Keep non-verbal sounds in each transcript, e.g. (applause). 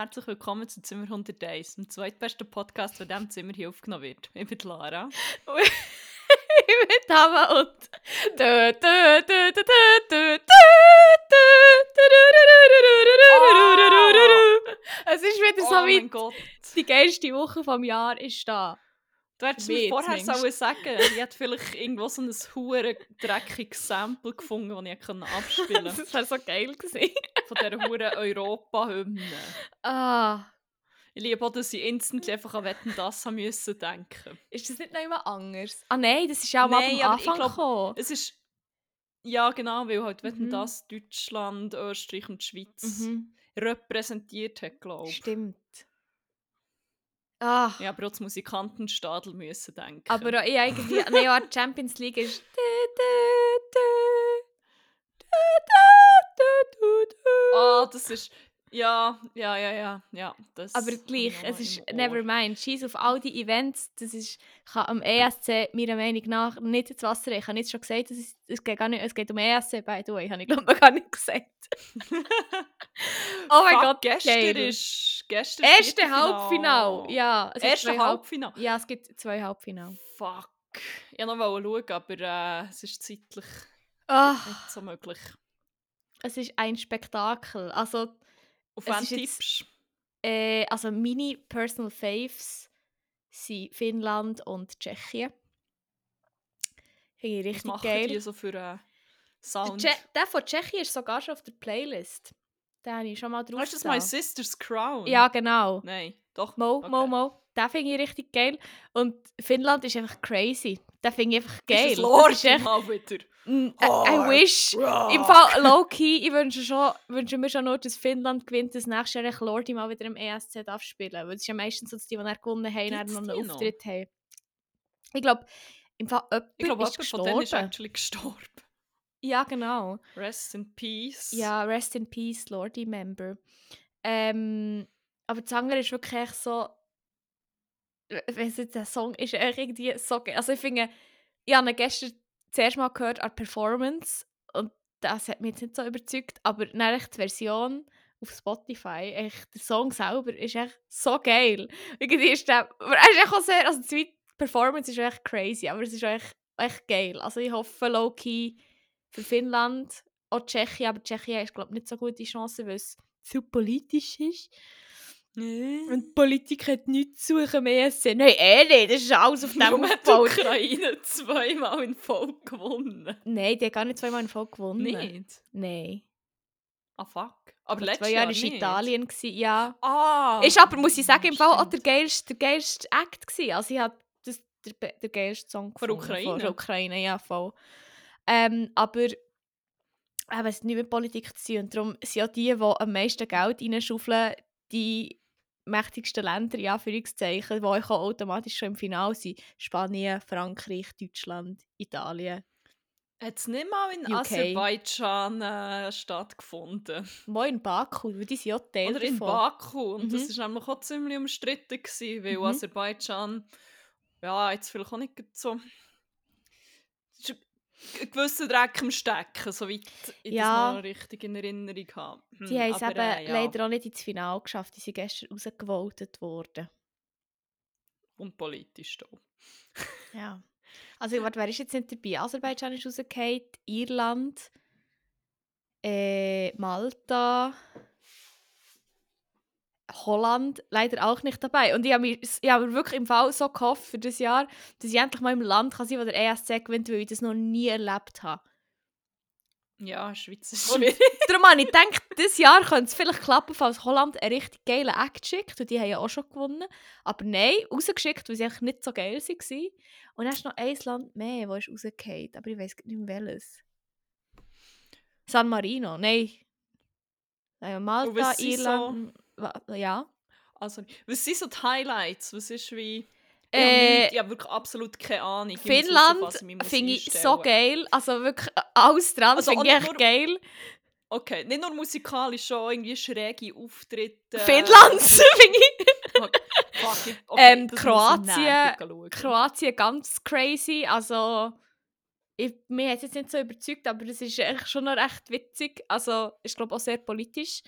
Herzlich willkommen zu Zimmer 101, dem zweitbesten Podcast, der in diesem Zimmer hier aufgenommen wird. Ich bin Lara. ich bin Tama und. Es ist wieder so oh wie die geilste Woche vom Jahr ist da. Du hättest mir Mir vorher zumindest. sollen sagen ich hätte vielleicht irgendwo so ein hure dreckiges Sample gefunden, das ich hätte abspielen (laughs) konnte. Das wäre so geil gewesen. Von dieser hure Europa-Hymne. Ah, Ich liebe auch, dass ich instantly einfach an Wetten, das haben müssen denken. ist das nicht noch immer anders? Ah nein, das ist ja auch Nein, am Anfang glaub- gekommen. Es ist... Ja, genau, weil halt Wetten, Mhm. das Deutschland, Österreich und die Schweiz Mhm. repräsentiert hat, glaube ich. Stimmt. Ah, Ja, aber auch das Musikantenstadel müssen denken. aber ich irgendwie... Nein, ja, Champions League ist... (laughs) Ah, das ist. Ja, ja, ja, ja, ja. Das Aber gleich, es ist im Ohr. never mind. Scheiß auf all die Events, das ist, kann am ESC meiner Meinung nach nicht ins Wasser. Ich habe jetzt schon gesagt, es, es, geht gar nicht, es geht um ESC, by the way, habe ich glaube noch gar nicht gesagt. (laughs) oh mein Gott, gestern geil. ist. Gestern Erste. Halbfinale, ja. Es gibt Erste Halbfinale. Ja, es gibt zwei Halbfinale. Fuck. Ich wollte noch schauen, aber äh, es ist zeitlich Ah, nicht so möglich. es ist ein Spektakel. Also, Auf wen tippst äh, also meine Personal Faves sind Finnland und Tschechien. Finde ich Was richtig machen geil. die so für einen Der, Sound? Tsche der von Tschechien ist sogar schon auf der Playlist. Den habe ich schon mal drauf. Weißt du, das My Sister's Crown? Ja, genau. Nein, doch. Mo, okay. Mo, Mo. Den finde ich richtig geil. Und Finnland ist einfach crazy. Den finde ich einfach Ist geil. das Lord ist echt, mal wieder? Mm, I, I wish. Im Rock. Fall low-key, ich wünsche, schon, wünsche mir schon nur, dass Finnland gewinnt, dass nächstes Jahr echt Lordi mal wieder im ESC darf spielen. Weil es ist ja meistens so, dass die, die dann gewonnen haben, dann noch einen noch? Auftritt haben. Ich glaube, im Fall jemand Ich glaube, ist jemand von denen ist gestorben. actually gestorben. Ja, genau. Rest in Peace. Ja, Rest in Peace, Lordi-Member. Ähm, aber das andere ist wirklich so. Weiss nicht, der Song ist irgendwie so geil. Also ich finde, ich habe ihn gestern zuerst mal gehört an Performance und das hat mich jetzt nicht so überzeugt, aber echt die Version auf Spotify, echt, der Song selber ist echt so geil. Irgendwie ist der, er ist echt auch sehr, also die Performance ist echt crazy, aber es ist echt, echt geil. Also ich hoffe, low-key für Finnland, auch Tschechien, aber Tschechien ist glaube ich nicht so gute Chance, weil es zu politisch ist. Und Politik hat nichts zu suchen mehr als Nein, eh nicht, das ist alles auf (laughs) dem hat die. Ukraine zweimal in Folge gewonnen? Nein, die hat gar nicht zweimal in Folge gewonnen. Nicht? Nein. Ah, fuck. Aber letztes zwei Jahren Jahr war nicht. Italien, gewesen, ja. Ah! Ist aber, muss ich sagen, im Fall auch der geilste, der geilste Act gewesen. Also ich habe das, der, der geilste Song Von Ukraine? Von der Ukraine, ja, voll. Ähm, aber eben, es hat nichts mit Politik zu tun. Und darum sind auch die, die am meisten Geld reinschaufeln, die mächtigsten Länder, in Anführungszeichen, die auch automatisch schon im Finale sind. Spanien, Frankreich, Deutschland, Italien. Hat es nicht mal in UK. Aserbaidschan äh, stattgefunden? Wo in Baku, weil die sind auch Teil Oder in davon. Baku. Und das Mhm. war nämlich auch ziemlich umstritten, gewesen, weil Mhm. Aserbaidschan, ja, jetzt vielleicht auch nicht so. Gewisser Dreck am Stecken, soweit ich Ja. das noch richtig in Erinnerung habe. Hm, Die haben es eben äh, leider auch nicht ins Finale geschafft. Die sind gestern rausgevotet worden. Und politisch da. (laughs) Ja. Also, warte, wer ist jetzt nicht dabei? Aserbaidschan ist rausgefallen, Irland, äh, Malta, Holland leider auch nicht dabei. Und ich habe mir, ich habe mir wirklich im Fall so gehofft für das Jahr, dass ich endlich mal im Land kann sein kann, wo der ESC gewinnt, weil ich das noch nie erlebt habe. Ja, Schweiz ist schwierig. (laughs) Darum habe ich gedacht, dieses Jahr könnte es vielleicht klappen, falls Holland einen richtig geilen Act schickt. Und die haben ja auch schon gewonnen. Aber nein, rausgeschickt, weil sie eigentlich nicht so geil waren. Und dann ist noch ein Land mehr, das ist rausgefallen. Aber ich weiß nicht mehr welches. San Marino, nein. Äh, Malta, Irland. wa- Ja. Also, was sind so die Highlights? Was ist wie... Ich Äh, habe habe wirklich absolut keine Ahnung. Ich Finnland finde ich so geil. Also wirklich äh, alles dran Also finde ich echt nur- geil. Okay, nicht nur musikalisch, schon irgendwie schräge Auftritte. Finnland (laughs) finde ich. Fuck, ich- Ähm, Kroatien-. Kroatien ganz crazy. Also, ich, mich hat es jetzt nicht so überzeugt, aber es ist echt schon noch recht witzig. Also, ich glaube auch sehr politisch.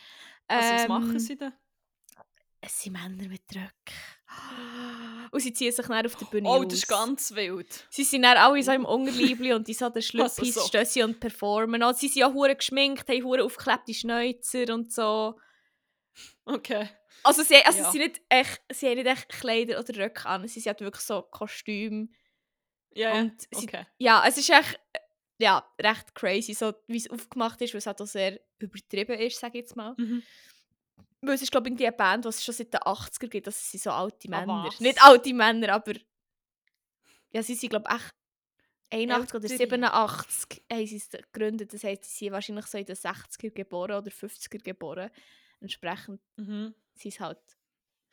Also, was Ähm, machen sie denn? Es sind Männer mit Röcken. Und sie ziehen sich dann auf der Bühne Oh, aus. das ist ganz wild. Sie sind dann alle so im Unterliebli und die so den (laughs) Schlüppis Also so. stehen sie und performen. Und sie sind ja hure geschminkt, haben hure aufgeklebte Schnäuzer und so. Okay. Also sie, also Ja. sie, nicht echt, sie haben nicht echt Kleider oder Röcke an, sie sind halt wirklich so Kostüme. Ja, sie, okay. ja, es ist echt ja, recht crazy, so wie es aufgemacht ist, weil es halt auch sehr übertrieben ist, sage ich jetzt mal. Mhm. Weil es ist, glaube ich, eine Band, die es schon seit den 80er gibt, das sind so alte Ah, Männer. was? Nicht alte Männer, aber ja, sie sind, glaube ich, echt 81 oder Ältere. 87 haben sie es gegründet. Das heisst, sie sind wahrscheinlich so in den 60er geboren oder 50er geboren. Entsprechend Mhm. sind es halt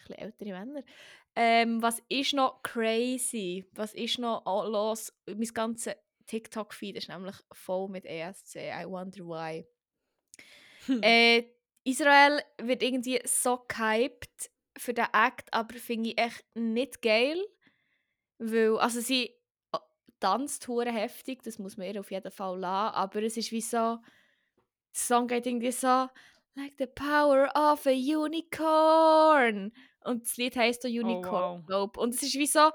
ein ältere Männer. Ähm, was ist noch crazy? Was ist noch los? Mein ganzes TikTok-Feed ist nämlich voll mit ESC. I wonder why. Hm. Äh, Israel wird irgendwie so gehypt für den Act, aber finde ich echt nicht geil. Weil, also sie tanzt hure heftig, das muss man ihr auf jeden Fall lassen, aber es ist wie so, der Song geht irgendwie so Like the power of a unicorn und das Lied heisst auch Unicorn, wow. glaub. Und es ist wie so,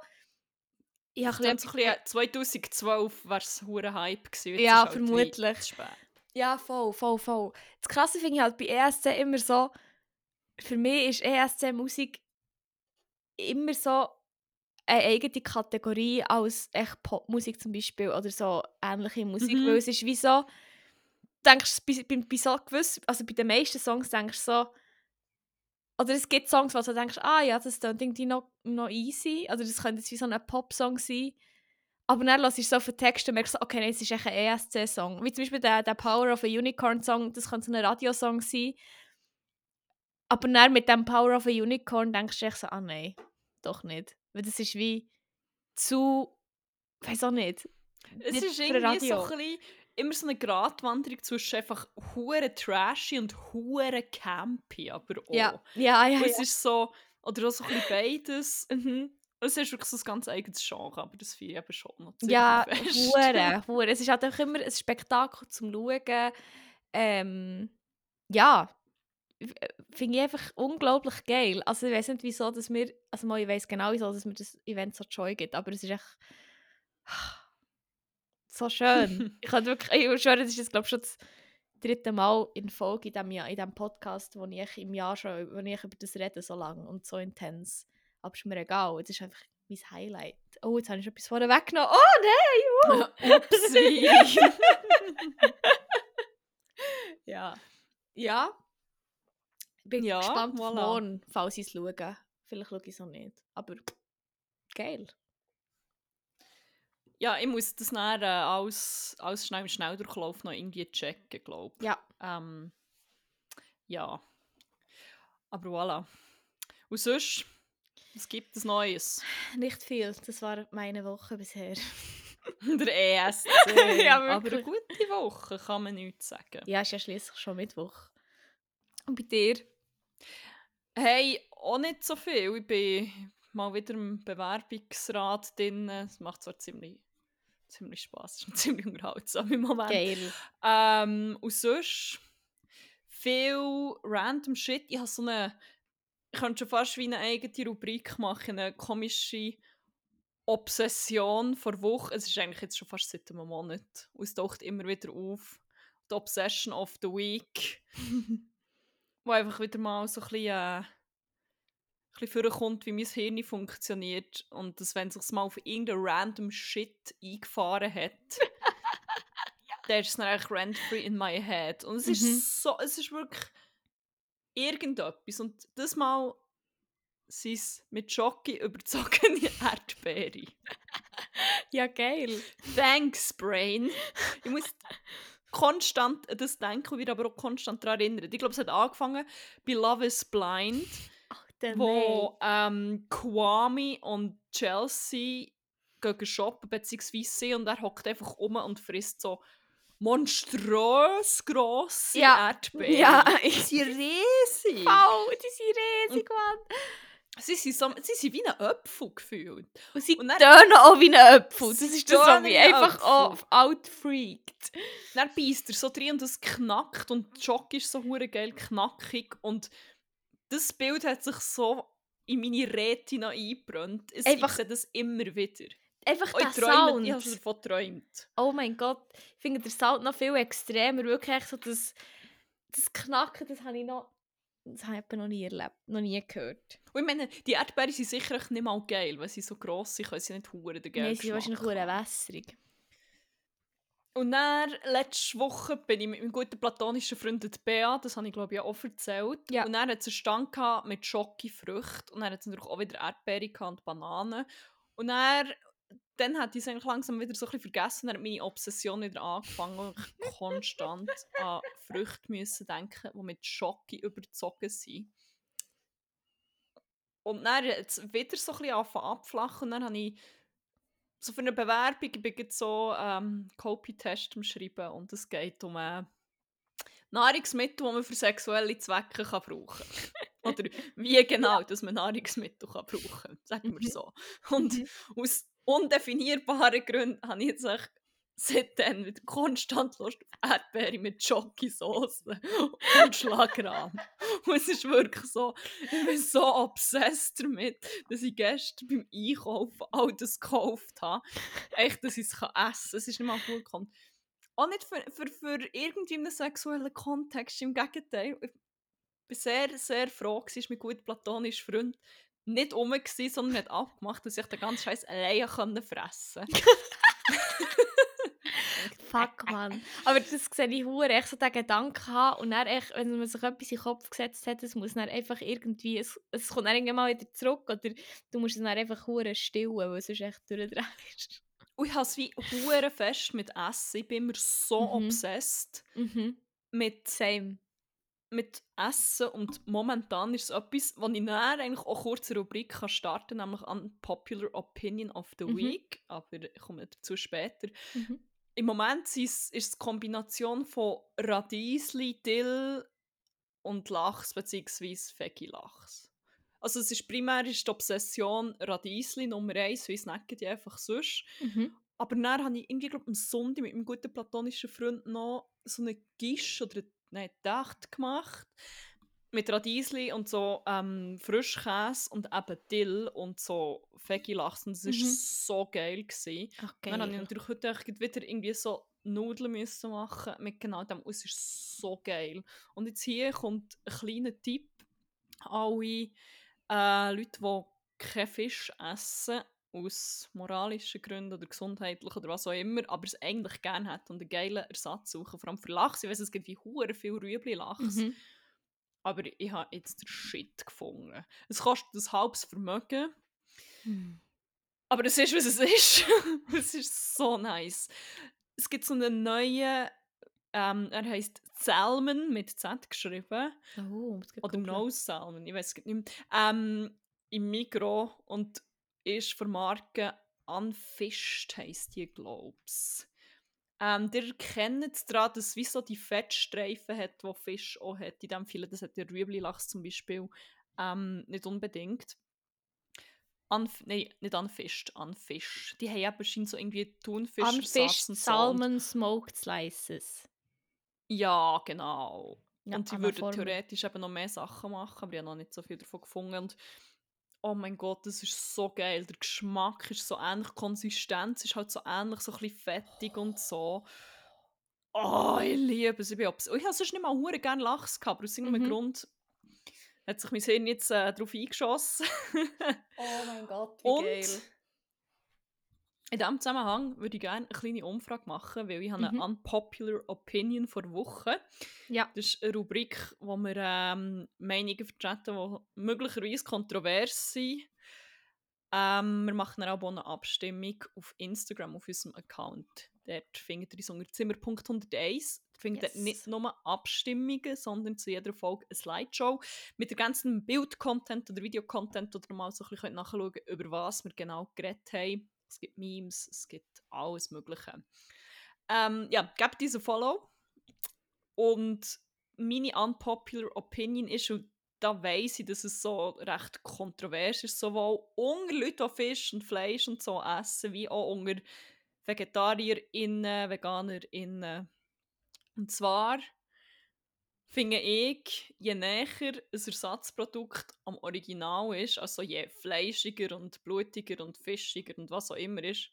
ja, Das klingt so ein bisschen, 2012 war es hure Hype gewesen. Ja, halt vermutlich. spät. Ja, voll, voll, voll. Das Krasse finde ich halt bei ESC immer so, für mich ist ESC-Musik immer so eine eigene Kategorie als echt Popmusik zum Beispiel oder so ähnliche Musik, Mhm. weil es ist wie so, du denkst bei, bei, bei so gewiss, also bei den meisten Songs denkst du so, oder es gibt Songs, wo du denkst, ah ja, das klingt irgendwie noch, noch easy, oder das könnte jetzt wie so ein Popsong sein. Aber dann hörst du so auf den Text und merkst, so, okay, nein, es ist echt ein ESC-Song. Wie zum Beispiel der, der Power of a Unicorn-Song, das könnte so ein Radiosong sein. Aber dann mit dem Power of a Unicorn denkst du echt so, ah nein, doch nicht. Weil das ist wie zu, weiß auch nicht. Es ist irgendwie so ein bisschen, immer so eine Gratwanderung zwischen einfach hure trashy und hure campy, aber auch. Ja, ja, ja. Es ja. ist so, oder auch so ein bisschen beides. Mhm. Es ist wirklich so ein ganz eigenes Genre, aber das finde ich eben schon noch Ja, (laughs) hure, hure. Es ist halt einfach immer ein Spektakel zum Schauen. Ähm, ja, äh, finde ich einfach unglaublich geil. Also ich weiß nicht, wieso, dass wir, also mal, ich weiß genau, wieso, dass mir das Event so Joy gibt, aber es ist echt (sighs) so schön. (laughs) ich kann wirklich, ich schwöre, das ist jetzt, glaube ich, schon das dritte Mal in Folge in diesem, Jahr, in diesem Podcast, wo ich im Jahr schon, wo ich über das rede, so lange und so intens. Aber ist mir egal, das ist einfach mein Highlight. Oh, jetzt habe ich schon etwas vorne weggenommen. Oh nein! Uh. (laughs) Upsi. (laughs) Ja. Ja. Bin Ja, gespannt auf voilà. morgen, falls ich es schaue. Vielleicht schaue ich es auch nicht. Aber geil. ja, ich muss das dann äh, alles, alles schnell im Schnelldurchlauf noch irgendwie checken, glaube ich. Ja. Ähm, ja. Aber voilà. Und sonst, was gibt es Neues? (sighs) Nicht viel. Das war meine Woche bisher. (laughs) Der ESC. (laughs) Ja, Aber eine gute Woche, kann man nichts sagen. Ja, ist ja schließlich schon Mittwoch. Und bei dir? Hey, auch nicht so viel. Ich bin mal wieder im Bewerbungsrat drin. Es macht zwar ziemlich, ziemlich Spass, es (laughs) ist ziemlich unterhaltsam im Moment. Geil. Ähm, und sonst viel random Shit. Ich habe so eine, ich könnte schon fast wie eine eigene Rubrik machen, eine komische Obsession vor Woche. Es ist eigentlich jetzt schon fast seit einem Monat. Und es taucht immer wieder auf. Die Obsession of the Week. (laughs) wo einfach wieder mal so ein bisschen, äh, ein bisschen vorkommt, wie mein Hirn funktioniert. Und dass, wenn es sich mal auf irgendeinen random Shit eingefahren hat, (laughs) dann ist es dann eigentlich rent-free in my head. Und es Mhm. ist so, es ist wirklich irgendetwas. Und das Mal sind es mit Schoki (laughs) überzogene Erdbeere. Ja, geil. Thanks, Brain. Ich muss konstant an das denken und wieder aber auch konstant daran erinnern. Ich glaube, es hat angefangen bei Love is Blind, Ach, wo ähm, Kwame und Chelsea gehen shoppen, beziehungsweise sie, und er hockt einfach um und frisst so monströs grosse Ja. Erdbeeren. Ja, Die sind riesig. Wow, die sind riesig, Mann. Sie sind, so, sie sind wie ein Apfel gefühlt. Und sie Und dann- auch wie ein Apfel. Das Sie ist das, was mich einfach auch outfreakt. Dann beißt er so drin und es knackt und die Schoki ist so hure geil knackig und das Bild hat sich so in meine Retina eingebrannt. Es, Einfach- ich sehe das immer wieder. Einfach Oh, der ich träume, Sound. ich habe davon geträumt. Oh mein Gott, ich finde der Sound noch viel extremer. Wirklich so das, das Knacken, das habe ich noch, das habe ich noch nie erlebt, noch nie gehört. Und ich meine, die Erdbeeren sind sicher nicht mal geil, weil sie so gross sind, können sie nicht hure den geil Nein, sie sind wahrscheinlich haben. wässrig. Und dann, letzte Woche, bin ich mit meinem guten platonischen Freund der Bea, das habe ich glaube ich auch erzählt. Ja. Und dann hat es einen Stand gehabt mit Schokofrüchten und dann hat es natürlich auch wieder Erdbeere und Bananen. Und dann, dann hat ich es eigentlich langsam wieder so ein bisschen vergessen und dann hat meine Obsession wieder angefangen ich (laughs) konstant an Früchte müssen denken, die mit Schoki überzogen sind. Und dann hat es wieder so ein bisschen abflachen und dann habe ich so für eine Bewerbung, ich bin jetzt so ähm, Copy-Test am Schreiben und es geht um äh, Nahrungsmittel, die man für sexuelle Zwecke kann brauchen (laughs) Oder wie genau, dass man Nahrungsmittel kann brauchen kann, sagen wir Mhm. so. Und Mhm. aus undefinierbaren Gründen habe ich jetzt echt seitdem wieder konstant Lust auf Erdbeere mit Schokosauce (laughs) und Schlagrahm. Und es ist wirklich so, ich bin so obsessed damit, dass ich gestern beim Einkaufen all das gekauft habe. Echt, dass ich es essen kann. Es ist nicht mal gut gekommen. Auch nicht für, für, für irgendwie sexuellen Kontext, im Gegenteil. Ich war sehr, sehr froh, dass mein gut platonischer Freund nicht rum war, sondern hat abgemacht, dass ich den ganzen Scheiß alleine können fressen. (laughs) Fuck, man. Aber das sehe ich hure echt so den Gedanken haben und dann echt, wenn man sich etwas in den Kopf gesetzt hat, es muss dann einfach irgendwie, es, es kommt dann irgendwann mal wieder zurück oder du musst es dann einfach hure stillen, weil es sonst echt durchdrehst. Und ich habe es wie hure fest mit Essen. Ich bin immer so Mhm. obsessed Mhm. mit, Same. Mit Essen und momentan ist es etwas, wo ich dann eigentlich auch kurz eine Rubrik kann starten kann, nämlich Unpopular Opinion of the Mhm. Week. Aber ich komme dazu später. Mhm. Im Moment ist es die Kombination von Radiesli, Dill und Lachs bzw. Fegi-Lachs. Also es ist primär ist die Obsession Radiesli Nummer eins, weil ich snacke die einfach sonst. Mhm. Aber dann habe ich irgendwie, glaube am Sonntag mit meinem guten platonischen Freund noch so eine Gisch oder nein, Dacht gemacht. Mit Radiesli und so ähm, Frischkäse und eben Dill und so Fegi-Lachs. Und das war Mhm. so geil. Gewesen. Okay. Dann habe ich natürlich heute wieder irgendwie so Nudeln müssen machen mit genau dem. Es ist so geil. Und jetzt hier kommt ein kleiner Tipp alle äh, Leute, die keinen Fisch essen, aus moralischen Gründen oder gesundheitlichen oder was auch immer, aber es eigentlich gerne hat und einen geilen Ersatz suchen, vor allem für Lachs. Ich weiss, es gibt wie hure viel Rüebli-Lachs, Mhm. aber ich habe jetzt den Shit gefunden. Es kostet ein halbes Vermögen, Mhm. aber es ist, was es ist. (laughs) es ist so nice. Es gibt so einen neuen, ähm, er heißt Salmon mit Z geschrieben. Oh, Oder. No Salmon, ich weiß es nicht mehr. Ähm, Im Mikro und ist von Marke Unfished, heisst die, glaub's. Ähm, ihr kennt es daran, dass es wie so die Fettstreifen hat, die Fisch auch hat. In dem Fall, das hat der Rüebli-Lachs zum Beispiel ähm, nicht unbedingt. Unf Nein, nicht unfished, unfish. Die haben eben scheint so irgendwie Thunfisch, Unfished und Salmon Smoked Slices. Ja, genau. Ja, und die würden theoretisch eben noch mehr Sachen machen, aber ich habe noch nicht so viel davon gefunden. Und oh mein Gott, das ist so geil. Der Geschmack ist so ähnlich, die Konsistenz ist halt so ähnlich, so ein bisschen fettig und so. Oh, ich liebe es. Ich, bin obs- oh, ich habe sonst nicht mal hure gerne Lachs gehabt, aber aus irgendeinem Mhm. Grund hat sich mein Hirn jetzt äh, darauf eingeschossen. Oh mein Gott, Und in diesem Zusammenhang würde ich gerne eine kleine Umfrage machen, weil ich habe Mhm. eine Unpopular Opinion vor Woche. Ja. Das ist eine Rubrik, wo wir ähm, Meinungen vertreten, die möglicherweise kontrovers sind. Ähm, wir machen auch eine Abstimmung auf Instagram, auf unserem Account. Dort findet ihr uns unter Zimmer.101. Ihr findet Yes. nicht nur Abstimmungen, sondern zu jeder Folge eine Slideshow mit dem ganzen Bild-Content oder Videocontent, oder mal so ein bisschen nachschauen könnt, über was wir genau geredet haben. Es gibt Memes, es gibt alles Mögliche. Ähm, ja, gebt diese Follow. Und meine unpopular Opinion ist, und da weiss ich, dass es so recht kontrovers ist, sowohl unter Leuten, die Fisch und Fleisch und so essen, wie auch unter VegetarierInnen, VeganerInnen. Und zwar finde ich, je näher ein Ersatzprodukt am Original ist, also je fleischiger und blutiger und fischiger und was auch immer ist,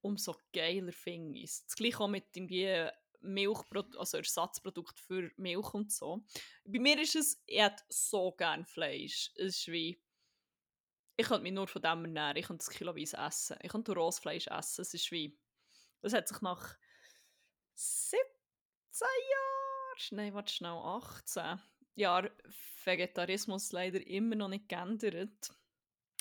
umso geiler finde ich es. Das gleiche auch mit irgendwie Milchprodukt, also Ersatzprodukt für Milch und so. Bei mir ist es, ich hätte so gerne Fleisch. Es ist wie, ich könnte mich nur von dem ernähren, ich könnte es kiloweise essen. Ich könnte Rostfleisch essen, es ist wie, das hat sich nach 17 Jahren, nein, warte schnell, 18 Jahren Vegetarismus leider immer noch nicht geändert.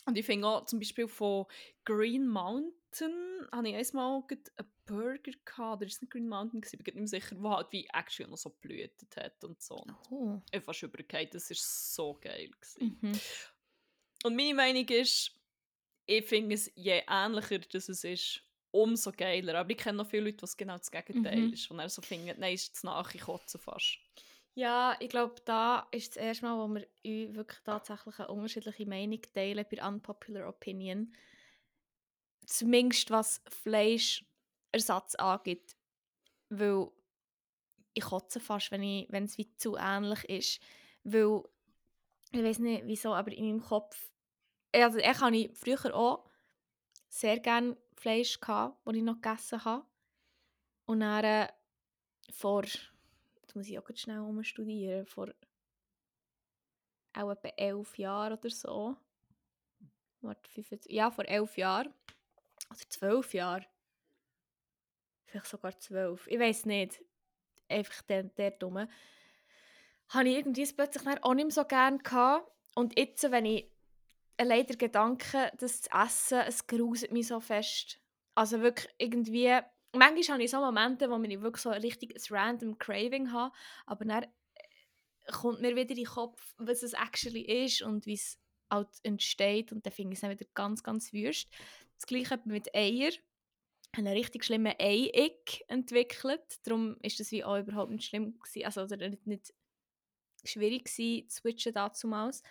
Und ich finde auch zum Beispiel von Green Mountain habe ich einmal einen Burger gehabt, oder ist es nicht Green Mountain gewesen, ich bin nicht mehr sicher, wo halt wie actually noch so blühtet hat und so. Oh. Ich fast übergehend, das war so geil. Gewesen. Mhm. Und meine Meinung ist, ich finde es, je ähnlicher das es ist, umso geiler. Aber ich kenne noch viele Leute, die genau das Gegenteil Mhm. ist. Und er so finden, nein, ist es nachkotzen fast. Ja, ich glaube, da ist das erste Mal, wo wir wirklich tatsächlich eine unterschiedliche Meinung teilen bei Unpopular Opinion. Zumindest was Fleischersatz angeht. Weil ich kotze fast, wenn, ich, wenn es wie zu ähnlich ist. Weil, ich weiß nicht wieso, aber in meinem Kopf... Also, ich hatte früher auch sehr gerne Fleisch, das ich noch gegessen habe. Und dann äh, vor... Jetzt muss ich auch schnell umstudieren. Vor auch etwa elf Jahren oder so. Warte, 25, ja, vor elf Jahren. Oder zwölf Jahren. Vielleicht sogar zwölf. Ich weiß nicht. Einfach der, der Dumme. Habe ich irgendwie plötzlich auch nicht mehr so gerne gehabt. Und jetzt, wenn ich allein der Gedanke, das zu essen, es gruselt mich so fest. Also wirklich irgendwie... Manchmal habe ich so Momente, wo ich wirklich so richtig ein random Craving habe. Aber dann kommt mir wieder in den Kopf, was es actually ist und wie es halt entsteht. Und dann finde ich es dann wieder ganz, ganz wüst. Das gleiche mit Eier. Ich habe einen richtig schlimmen Ei-Ick entwickelt. Darum ist das wie auch überhaupt nicht schlimm gewesen. Also oder nicht, nicht schwierig gewesen, zu switchen dazumals.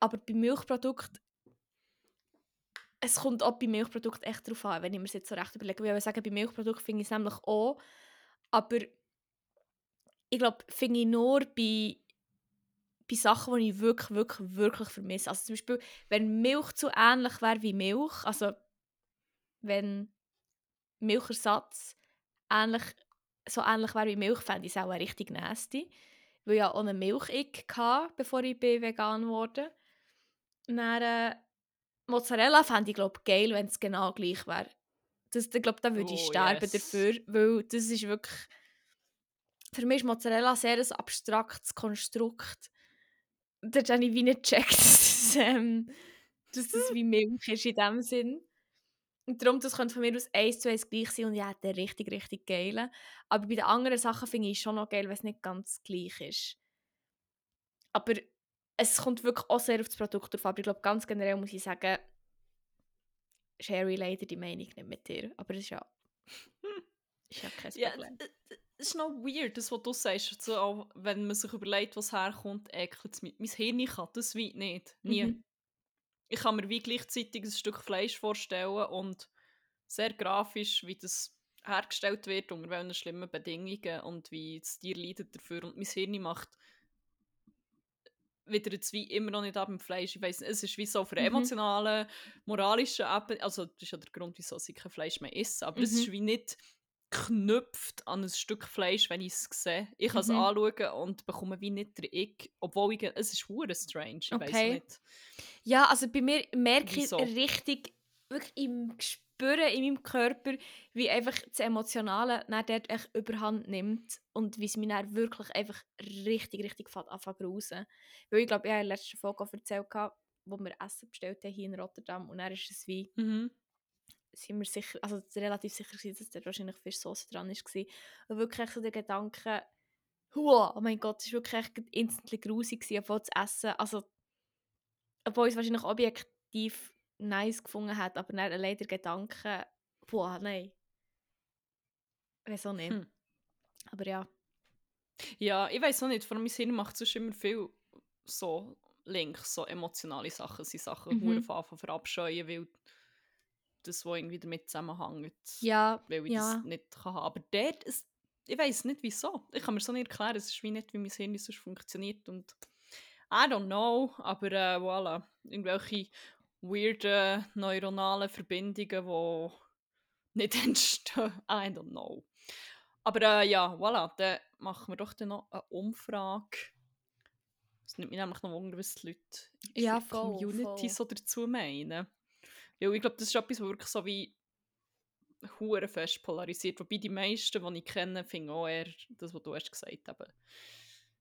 Aber bei Milchprodukten es kommt auch bei Milchprodukten echt darauf an, wenn ich mir das jetzt so recht überlege. Ich würde sagen, bei Milchprodukten finde ich es nämlich auch. Aber ich glaube, finde ich nur bei, bei Sachen, die ich wirklich, wirklich, wirklich vermisse. Also zum Beispiel, wenn Milch zu ähnlich wäre wie Milch, also wenn Milchersatz ähnlich, so ähnlich wäre wie Milch, fände ich es auch richtig nasty. Weil ich ja einen Milch-Ick hatte, bevor ich vegan wurde. Dann, äh, Mozzarella fände ich, glaube geil, wenn es genau gleich wäre. Das, ich glaube, da würde ich Oh, sterben yes. dafür, weil das ist wirklich... Für mich ist Mozzarella sehr ein abstraktes Konstrukt. Da habe ich wie nicht gecheckt, (laughs) dass, ähm, dass das wie Milch ist in dem Sinn. Und darum, das könnte von mir aus eins zu eins gleich sein und ich hätte den richtig, richtig geilen. Aber bei den anderen Sachen finde ich es schon noch geil, wenn es nicht ganz gleich ist. Aber es kommt wirklich auch sehr auf das Produkt drauf an. Aber ich glaube, ganz generell muss ich sagen, Sherry leider die Meinung nicht mit dir. Aber das ist ja, (laughs) ist ja kein Ja, Problem. es ist noch weird, das, was du sagst. So, auch wenn man sich überlegt, was herkommt, ekelt es mich. Mein Hirn kann das wie nicht. Nie. Mhm. Ich kann mir wie gleichzeitig ein Stück Fleisch vorstellen und sehr grafisch, wie das hergestellt wird, unter welchen schlimmen Bedingungen und wie das Tier leidet dafür. Und mein Hirn macht wieder jetzt wie immer noch nicht ab im Fleisch. Ich weiss, es ist wie so auf einer Mhm. emotionalen, moralischen Ebene, also das ist ja der Grund, wieso ich kein Fleisch mehr esse, aber es Mhm. ist wie nicht geknüpft an ein Stück Fleisch, wenn ich es sehe. Ich kann es Mhm. anschauen und bekomme wie nicht den Ick, obwohl ich, es ist hure strange, ich weiss Okay. nicht. Ja, also bei mir merke ich richtig, wirklich im Gespüren in meinem Körper, wie einfach das Emotionale dann dort echt überhand nimmt und wie es mir dann wirklich einfach richtig, richtig fad anfängt grusen. Weil ich glaube, ich habe in der letzten Folge auch erzählt, wo wir Essen bestellt haben hier in Rotterdam und dann ist es wie, Mhm. sind wir sicher, also relativ sicher gewesen, dass da wahrscheinlich Fischsauce dran war. Und wirklich so der Gedanke, «Hua, oh mein Gott, es war wirklich instantly grusig, obwohl das Essen, also obwohl es wahrscheinlich objektiv nice gefunden hat, aber dann allein der Gedanke, boah, nein. Wieso nicht? Hm. Aber ja. Ja, ich weiß auch nicht, vor allem mein Hirn macht sonst immer viel so Links, so emotionale Sachen, sind Sachen Mhm. hure von Anfang verabscheuen, weil das, was irgendwie damit zusammenhängt, Ja, weil ich ja. das nicht kann haben. Aber dort, es, ich weiß nicht wieso. Ich kann mir so nicht erklären, es ist wie nicht, wie mein Hirn sonst funktioniert und I don't know, aber äh, voilà, irgendwelche weirden neuronalen Verbindungen, die nicht (laughs) entstehen. I don't know. Aber äh, ja, voilà, dann machen wir doch dann noch eine Umfrage. Es nimmt mich nämlich noch wunder, was die Leute in Ja, der Community voll. so dazu meinen. Weil ich glaube, das ist etwas, was wirklich so wie hure fest polarisiert. Wobei die meisten, die ich kenne, finden auch eher das, was du hast gesagt hast.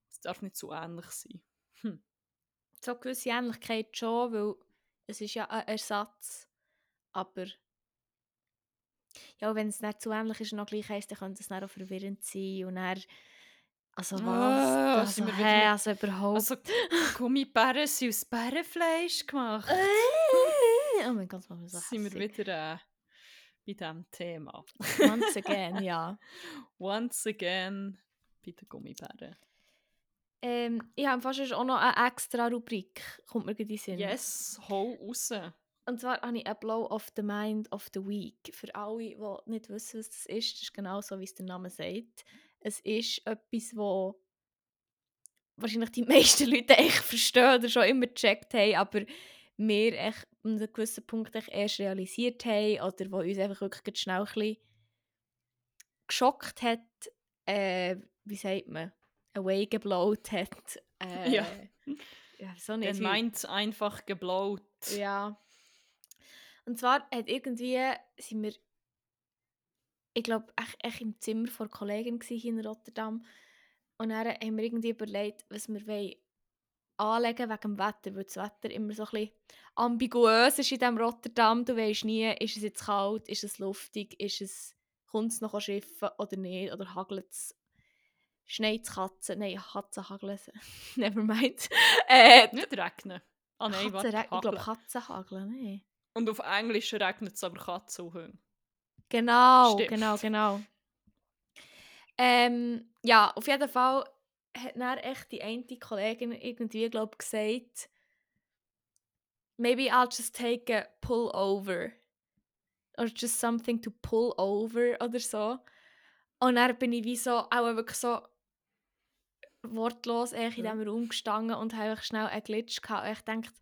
Es darf nicht zu ähnlich sein. Hm. So gewisse Ähnlichkeit schon, weil es ist ja ein Ersatz. Aber ja, wenn es nicht zu ähnlich ist und noch gleich heisst, dann könnte es dann auch verwirrend sein. Und dann, also was? Ah, also, sind wir wieder- also überhaupt. Also, Gummibären sind aus Bärenfleisch gemacht. oh mein Gott, was so sind wir wieder äh, bei diesem Thema. Once again, ja. (laughs) Once again bei den Gummibären. Ähm, ich habe fast auch noch eine extra Rubrik, kommt mir gerade in Sinn. Yes, hau raus. Und zwar habe ich ein Blow of the Mind of the Week. Für alle, die nicht wissen, was das ist, das ist genau so, wie es der Name sagt. Es ist etwas, wo wahrscheinlich die (laughs) meisten Leute echt verstehen oder schon immer gecheckt haben, aber wir echt an einem gewissen Punkt erst realisiert haben oder wo uns einfach wirklich schnell ein bisschen geschockt hat, äh, wie sagt man, away geblowt hat. Äh, Ja. Ja, so nicht. Wie- meint einfach geblaut. ja. Und zwar hat irgendwie, sind wir, ich glaube, echt, echt im Zimmer gsi hier in Rotterdam. Und dann haben wir irgendwie überlegt, was wir wollen anlegen wegen dem Wetter, weil das Wetter immer so ein bisschen ambiguös ist in diesem Rotterdam. Du weißt nie, ist es jetzt kalt, ist es luftig, ist es, kommt es noch an Schiffen oder nicht, oder hagelt es, schneit es Katzen, nein, Katzen hageln, (laughs) never mind. Äh, Nicht regnen. Ah nein, Katzen, warte, ich glaube hageln. Katzen hageln, nein. Und auf Englisch regnet es aber Katzen und Hunde. Genau, Stimmt. genau, genau. Ähm, ja, auf jeden Fall hat dann echt die eine Kollegin irgendwie, glaube ich, gesagt, maybe I'll just take a pull over. Or just something to pull over oder so. Und dann bin ich wie so, auch wirklich so wortlos in diesem Raum gestanden und habe schnell einen Glitch gehabt. Und ich dachte,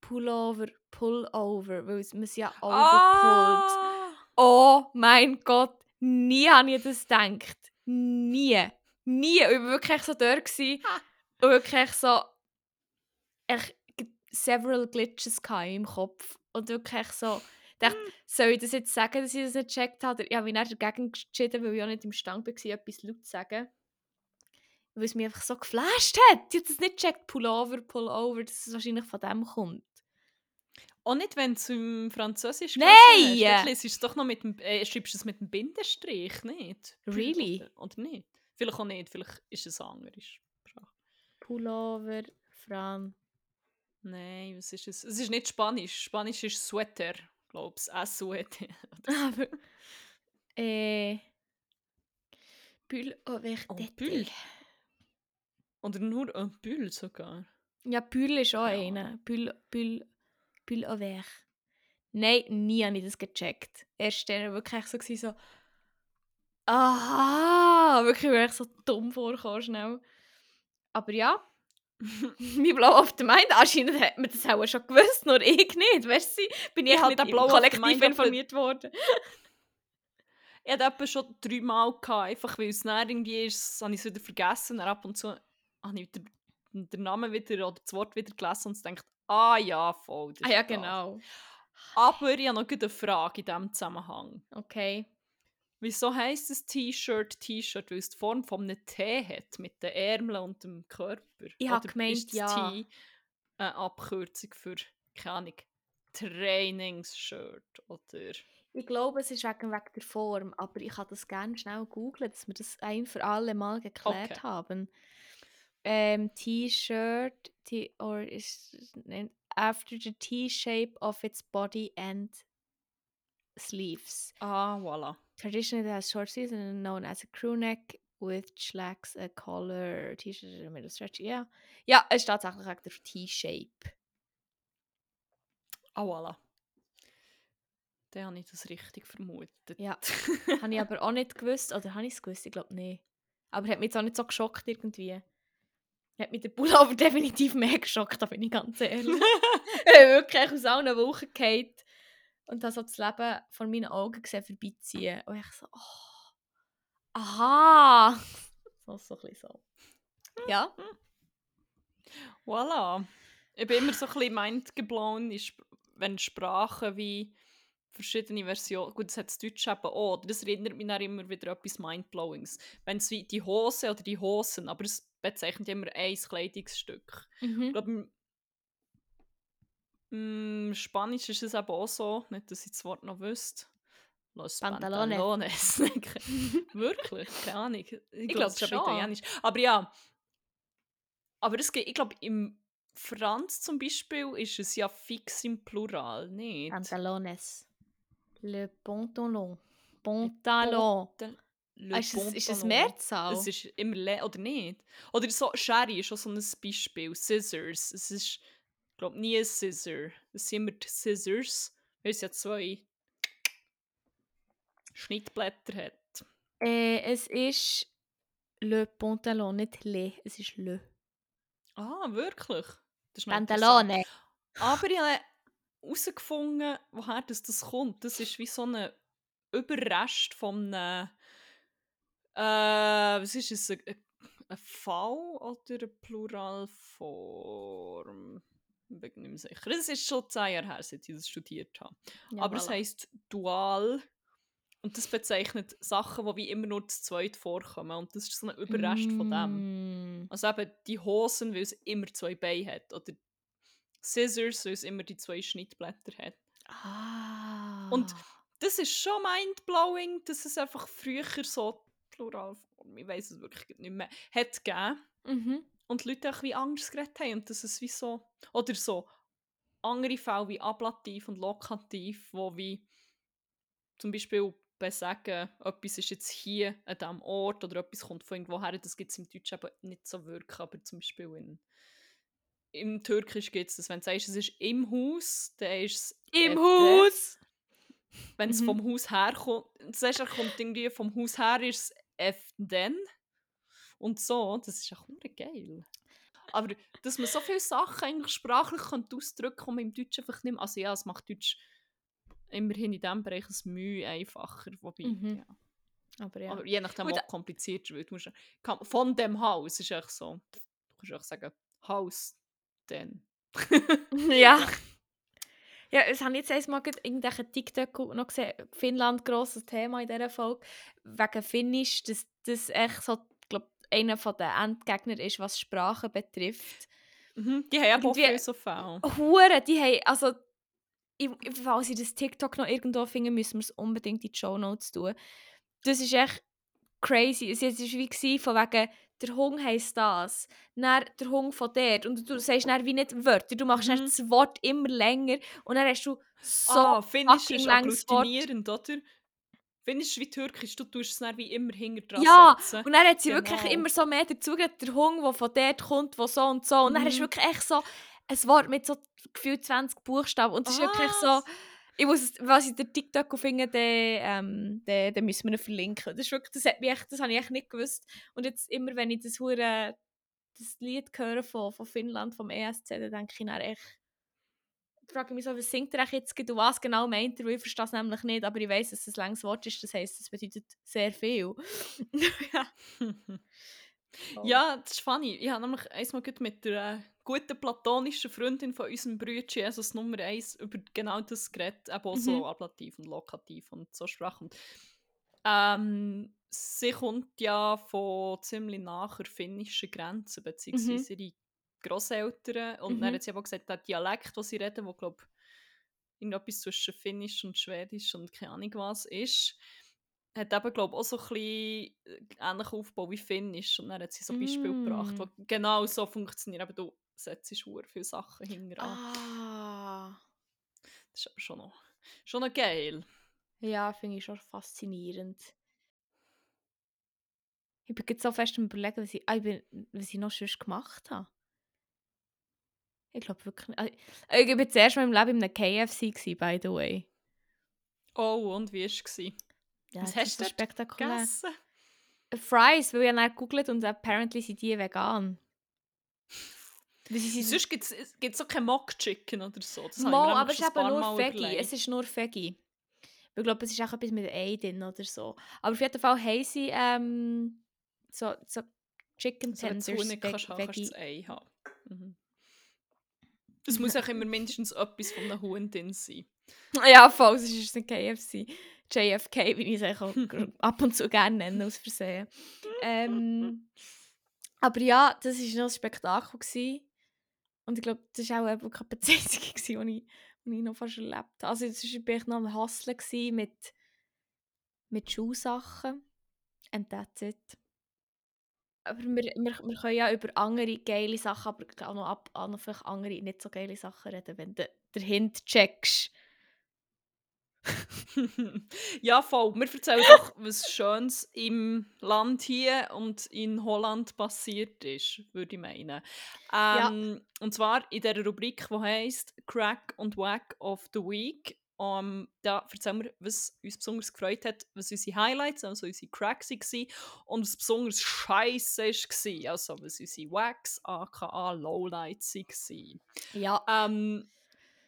Pullover, Pullover, weil man es ja overpullt. Ah! Oh mein Gott, nie habe ich das gedacht. Nie. Nie. Ich war wirklich so dort. Gewesen, und wirklich so. Ich several Glitches meinem Kopf. Und wirklich so. dachte, soll ich das jetzt sagen, dass ich das nicht gecheckt habe? Ich habe mich dann dagegen entschieden, weil ich auch nicht im Stand war, etwas laut zu sagen. Weil es mich einfach so geflasht hat. Ich habe das nicht gecheckt. Pullover, Pullover, dass es wahrscheinlich von dem kommt. Auch nicht, wenn du im Französisch Nein! hast. Du es doch noch mit dem, äh, schreibst du es mit dem Bindestrich, nicht? Really? Oder, nicht? Vielleicht auch nicht, vielleicht ist es eine andere Sprache. Pullover, Fran. Nein, was ist es? Es ist nicht Spanisch. Spanisch ist Sweater, glaube ich. S-U-E-T. Aber. Äh. Bulle avec Oh. Oder nur ein Bull sogar. Ja, Bulle ist auch Keine einer. Bulle, Bulle, Bulle avec. Nein, nie habe ich das gecheckt. Erst dann wirklich so, so. Aha! Wirklich, weil ich so dumm vorkam schnell. Aber ja. (laughs) mein Blow auf der Mind, anscheinend hat man das auch schon gewusst, nur ich nicht. Weißt du, bin ich Ich halt nicht the Kollektiv informiert worden. Ich hatte etwa schon dreimal gehabt, einfach weil es dann irgendwie ist, habe ich es wieder vergessen. Dann ab und zu habe ich den, den Namen wieder oder das Wort wieder gelesen und gedacht, ah ja, voll. das Ah ja, genau. Aber ich habe noch eine Frage in diesem Zusammenhang. Okay. Wieso heisst das T-Shirt T-Shirt? Weil es die Form von einem T hat, mit den Ärmeln und dem Körper. Ich hab Oder gemeint, ist ja. T eine Abkürzung für, keine Ahnung, Trainingsshirt oder... Ich glaube, es ist wegen, wegen der Form, aber ich kann das gerne schnell googlen, dass wir das ein für alle Mal geklärt Okay. haben. Ähm, T-Shirt, or is after the T-shape of its body and sleeves. Ah, voilà. Traditionally, it has short sleeves and known as a crew neck, which lacks a collar. T-shirt in the middle stretch. Ja, ja, es ist tatsächlich wegen der T-shape. Ah, voilà. Dann habe ich das richtig vermutet. Ja. (laughs) habe ich aber auch nicht gewusst. Oder habe ich es gewusst? Ich glaube nicht. Aber hat mich jetzt auch nicht so geschockt irgendwie. Hat mich der Pullover (laughs) definitiv mehr geschockt, da bin ich ganz ehrlich. ich habe wirklich aus allen Wochen gefallen und dann so das Leben vor meinen Augen gesehen vorbeiziehen. Und ich so, oh, aha! (laughs) so, so ein bisschen so. Ja. Voilà. Ich bin immer so ein bisschen mindgeblown, wenn Sprachen wie verschiedene Versionen, gut, das hat das Deutsch eben auch, das erinnert mich dann immer wieder an etwas Mindblowings. Wenn es wie die Hose oder die Hosen, aber es bezeichnet immer ein Kleidungsstück. Mhm. Ich glaube, im Spanisch ist es eben auch so, nicht, dass ich das Wort noch wüsste. Los Pantalone. Pantalones. (laughs) (laughs) Wirklich, keine Ahnung. Ich, ich glaube, es ist schon. Italienisch. Aber ja, aber es geht, ich glaube, im Franz zum Beispiel ist es ja fix im Plural, nicht? Pantalones. Le pantalon. Pantalon. Le ah, ist, es, ist es Mehrzahl? Es ist immer le oder nicht? Oder so, Sherry ist auch so ein Beispiel. Scissors. Es ist, ich glaube, nie ein Scissor. Es sind immer die Scissors, weil es ja zwei Schnittblätter hat. Äh, es ist Le Pantalon, nicht Le. Es ist Le. Ah, wirklich? Das ist Pantalone. Aber ich habe herausgefunden, woher das, das kommt. Das ist wie so ein Überrest von einem äh, was ist es? Ein, ein V oder eine Pluralform? Ich bin nicht sicher. Es ist schon zwei Jahre her, seit ich das studiert habe. Ja, Aber voilà. es heisst Dual. Und das bezeichnet Sachen, die wie immer nur zu zweit vorkommen. Und das ist so ein Überrest mm. von dem. Mm. Also eben die Hosen, weil es immer zwei Beine hat. Oder Scissors, weil es immer die zwei Schnittblätter hat. Ah. Und das ist schon mindblowing, dass es einfach früher so Pluralform, ich weiß es wirklich nicht mehr, hat gegeben. Mhm. Und die Leute auch wie Angst geredet haben und dass es wie so, oder so andere Fälle wie Ablativ und Lokativ, wo wie zum Beispiel sagen, etwas ist jetzt hier an diesem Ort oder etwas kommt von irgendwo her, das gibt es im Deutschen aber nicht so wirklich, aber zum Beispiel in im Türkisch gibt es das, wenn du sagst, es ist im Haus, dann ist es im Haus. Wenn es mhm. vom Haus her kommt, sagst, er kommt irgendwie vom Haus her, ist es F dann. Und so, das ist auch geil. Aber dass man so viele Sachen eigentlich sprachlich ausdrücken kann, man im Deutschen einfach nicht mehr, also ja, es macht Deutsch immerhin in diesem Bereich ein Mühe einfacher, wobei, mhm. ja. Aber, ja. Aber je nachdem, was komplizierter wird, musst du, von dem Haus ist echt so, du kannst auch sagen, Haus, dann. (laughs) ja. (laughs) Ja, es habe jetzt einmal irgendwelche TikTok noch gesehen, Finnland, grosses Thema in dieser Folge, wegen Finnisch, dass das echt so, glaub, einer der Endgegner ist, was Sprachen betrifft. Mhm, die haben auch viel so Fälle. Hure, die haben, also, ich, falls ich das TikTok noch irgendwo finde, müssen wir es unbedingt in die Show Notes tun. Das ist echt crazy. Es war wie von wegen, der Hund heisst das, dann der Hund von dort und du sagst dann wie nicht Wörter, du machst mhm. das Wort immer länger und dann hast du so ah, Finnisch ist agglutinierend, oder? Finnisch wie Türkisch, du tust es dann wie immer hinter dran Ja, setzen. und dann hat sie genau. wirklich immer so mehr dazu der Hund, der von dort kommt, der so und so und mhm. dann hast du wirklich echt so ein Wort mit so gefühlt 20 Buchstaben und das ist wirklich so ich muss, was ich den TikTok finde, den, ähm, den, den müssen wir noch verlinken. Das, ist wirklich, das, hat mich echt, das habe ich echt nicht gewusst. Und jetzt immer, wenn ich das, hure, das Lied höre von, von Finnland, vom ESC, dann denke ich dann echt, frage mich so, was singt er jetzt und was genau meint er, ich verstehe es nämlich nicht, aber ich weiß, dass es ein langes Wort ist, das heisst, es bedeutet sehr viel. (laughs) ja. (laughs) Ja, das ist funny. Ich habe nämlich einmal mit der äh, guten platonischen Freundin von unserem Brütchen, Jesus Nummer 1, über genau das geredet, eben auch mhm. so Ablativ und Lokativ und so Sprachen. Ähm, sie kommt ja von ziemlich naher finnischen Grenzen, beziehungsweise mhm. ihre Grosseltern. Und mhm. dann hat sie aber gesagt, der Dialekt, den sie reden, der, glaube ich, irgendetwas zwischen Finnisch und Schwedisch und keine Ahnung was ist, hat eben, glaube auch so ein bisschen äh, ähnlichen Aufbau wie Finnisch. Und dann hat sie so Beispiele mm. gebracht, die genau so funktionieren. Eben, du setzt sehr viele Sachen hinter Ah. Das ist aber schon noch, schon noch geil. Ja, finde ich schon faszinierend. Ich bin jetzt so fest am überlegen, was ich, ah, ich, bin, was ich noch sonst gemacht habe. Ich glaube wirklich nicht. Also, ich war zuerst mal im Leben in einem KFC, gewesen, by the way. Oh, und wie war es? Ja, Was das hast du dort spektakulär. Gegessen? Fries, weil ich dann gegoogelt und apparently sind die vegan. Sonst gibt es so kein Mock Chicken oder so. Das Mal, aber es ist ein eben nur Veggie. überlegt. Es ist nur Veggie. Ich glaube, es ist auch etwas mit Ei drin oder so. Aber auf jeden Fall haben sie ähm, so, so Chicken Also wenn Tenders du es nicht kannst, kannst du das Ei haben. Mhm. Das muss auch immer mindestens etwas von einem Huhn drin sein. (laughs) Ja, voll, sonst ist es nicht KFC. JFK, wie ich es auch (laughs) ab und zu gerne nenne, aus Versehen. Ähm, (laughs) aber ja, das war noch ein Spektakel. Gewesen. Und ich glaube, das war auch die einzige, gewesen, die ich, die ich noch fast erlebt habe. Also, sonst war ich noch am Hustlen mit, mit Schuhsachen. And that's it. Aber wir, wir, wir können ja über andere geile Sachen, aber auch noch, ab, auch noch vielleicht andere nicht so geile Sachen reden, wenn du den checkst. (laughs) ja, voll. Wir erzählen doch, was Schönes im Land hier und in Holland passiert ist, würde ich meinen. Ähm, Und zwar in der Rubrik, die heisst Crack und Wack of the Week. Um, da erzählen wir, was uns besonders gefreut hat, was unsere Highlights, also unsere Cracks waren und was besonders scheiße war, also was unsere Wacks, aka Lowlights waren. Ja. Ähm,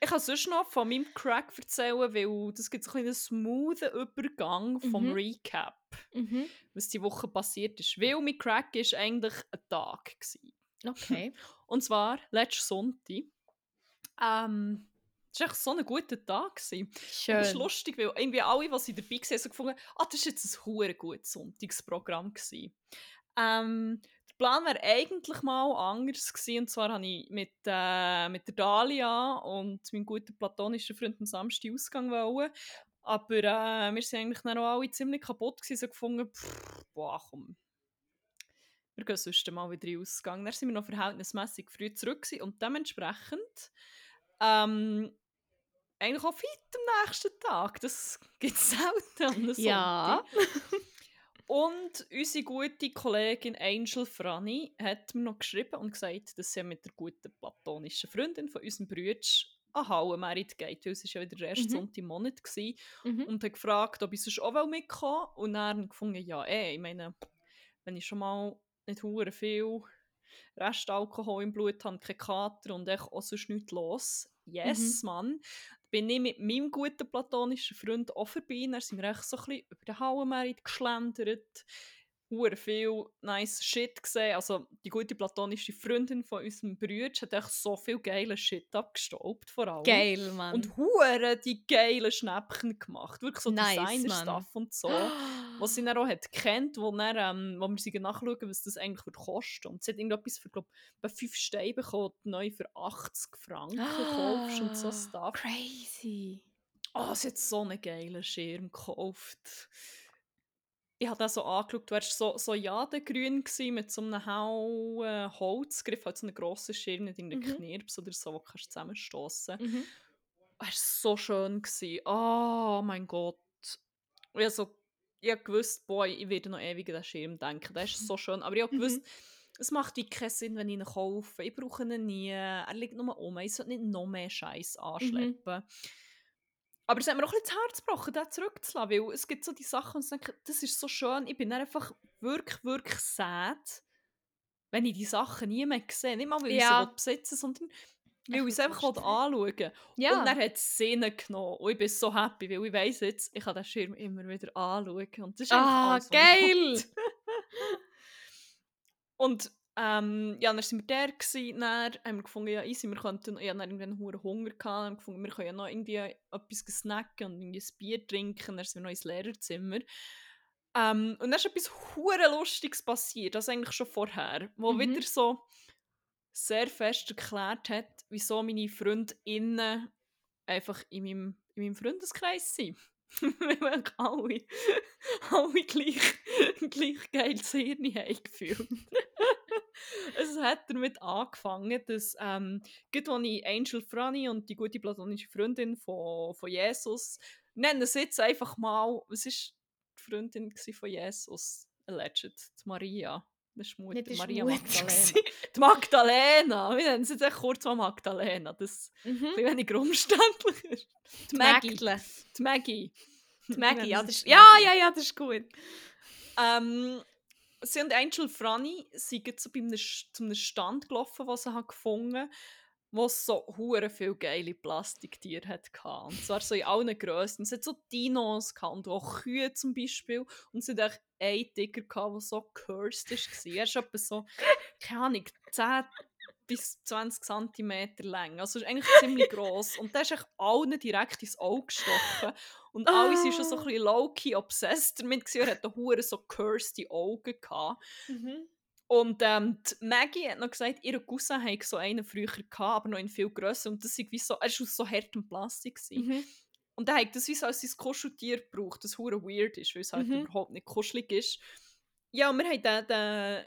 ich kann sonst noch von meinem Crack erzählen, weil das gibt so ein einen smoothen Übergang vom Mhm. Recap, Mhm. was die Woche passiert ist. Weil mein Crack ist eigentlich ein Tag. Gewesen. Okay. (laughs) Und zwar letzten Sonntag. Ähm, es war echt so ein guter Tag. Gewesen. Und Schön. Das ist lustig, weil irgendwie alle, die dabei waren, so gefunden ah, das war jetzt ein hure gutes Sonntagsprogramm. Gewesen. Ähm, Plan wäre eigentlich mal anders gewesen, und zwar habe ich mit, äh, mit der Dalia und meinem guten platonischen Freund am Samstag Ausgang wollen. Aber äh, wir sind eigentlich dann auch alle ziemlich kaputt gewesen, so gefunden, pff, boah, komm, wir gehen sonst mal wieder in den Ausgang. Dann sind wir noch verhältnismäßig früh zurück gewesen und dementsprechend ähm, eigentlich auch fit am nächsten Tag. Das gibt es (laughs) selten an einem Ja. Und unsere gute Kollegin Angel Franny hat mir noch geschrieben und gesagt, dass sie mit der guten platonischen Freundin von unserem Bruder an Hallenmerit geht, weil es war ja wieder der erste Mhm. Sonntag im Monat war. Mhm. Und hat gefragt, ob ich sonst auch mitkommen will. Und dann ich gefunden, ja, eh, ich meine, wenn ich schon mal nicht hure viel Restalkohol im Blut habe, kein Kater und echt auch sonst nichts los. Yes, Mann. Bin ich mit meinem guten platonischen Freund auch vorbei. Dann sind wir echt so ein bisschen über den Hallenmerit geschlendert. Hure viel nice Shit gesehen. Also die gute platonische Freundin von unserem Bruder hat echt so viel geile Shit abgestaubt vor allem. Geil, Mann. Und hure die geilen Schnäppchen gemacht. Wirklich so Nice, Designer-Stuff und so. Was sie dann auch hat kennt, wo, dann, ähm, wo wir sie nachschauen, was das eigentlich wird kosten. Und sie hat irgendetwas für, glaub, bei 5 Steine bekommen, neu für 80 Franken kaufst und so Stuff. Crazy. Oh, sie hat so einen geilen Schirm gekauft. Ich habe den so angeschaut, du warst so, so jadegrün gsi mit so einem hauen Holzgriff, halt so einen grossen Schirm, nicht irgendeinen Mhm. Knirps oder so, wo kannst du zusammenstossen. Mhm. Er war so schön. Gewesen. Oh mein Gott. Ich habe so, ich hab gewusst, boy, ich werde noch ewig an den Schirm denken. Der ist so schön. Aber ich habe Mhm. gewusst, es macht wie keinen Sinn, wenn ich ihn kaufe. Ich brauche ihn nie. Er liegt nur um. Ich sollte nicht noch mehr Scheiß anschleppen. Aber es hat mir auch ein bisschen das Herz gebrochen, den zurückzulassen, weil es gibt so die Sachen und ich denke, das ist so schön. Ich bin dann einfach wirklich, wirklich sad, wenn ich die Sachen nie mehr sehe. Nicht mal, weil Ja. ich sie besitzen sondern weil ich es einfach anschauen. Ja. Und dann hat es Sinn genommen. Und ich bin so happy, weil ich weiss jetzt, ich kann den Schirm immer wieder anschauen. Und das ist einfach ah, geil. (laughs) Und ähm, ja, dann sind wir der gewesen, dann haben wir gefunden, ja easy, wir könnten, ich hatte irgendwann hohen Hunger gehabt, haben gefunden, wir können ja noch irgendwie etwas snacken und irgendwie ein Bier trinken, dann sind wir noch ins Lehrerzimmer. Ähm, und dann ist etwas hure Lustiges passiert, das eigentlich schon vorher, wo Mhm. wieder so sehr fest erklärt hat, wieso meine Freundinnen einfach in meinem, in meinem Freundeskreis sind. Weil (laughs) wir alle, alle gleich, gleich geiles Hirn haben gefühlt. Es hat damit angefangen, dass ähm, gerade als ich Angel Franny und die gute platonische Freundin von, von Jesus, nennen sie jetzt einfach mal, was ist die Freundin von Jesus? Alleged, die Maria. Das ist Mutter, die Maria Mutter Magdalena. (laughs) Die Magdalena! Wir nennen sie jetzt kurz mal Magdalena. Das ist Mhm. ein weniger umständlich. Die Maggie. Die Maggie. (laughs) Die Maggie, ja, das ist, ja, ja, ja, das ist gut. Ähm, sie und Angel Franny sind zu einem Stand gelaufen, den sie haben gefunden wo es so hure viel geile Plastiktiere hatte. Und zwar so in allen Grössen. Es hat so Dinos gehabt auch Kühe zum Beispiel. Und es hat auch einen Tiger der so cursed war. Er ist etwa so, keine Ahnung, 10 bis 20 cm lang. Also ist eigentlich ziemlich (laughs) gross. Und der ist echt allen direkt ins Auge gestochen. Und alle waren schon so ein bisschen low-key obsessed damit. gewesen. Er hatte hure so cursed Augen. Gehabt. Mhm. Und ähm, Maggie hat noch gesagt, ihr Cousin hatte so einen früher, gehabt, aber noch in viel grösser. Und das wie so, er war aus so hartem Plastik. Mhm. Und er hat das wie so als sein Kuscheltier gebraucht, das hure weird ist, weil es halt Mhm. überhaupt nicht kuschelig ist. Ja, und wir haben den, den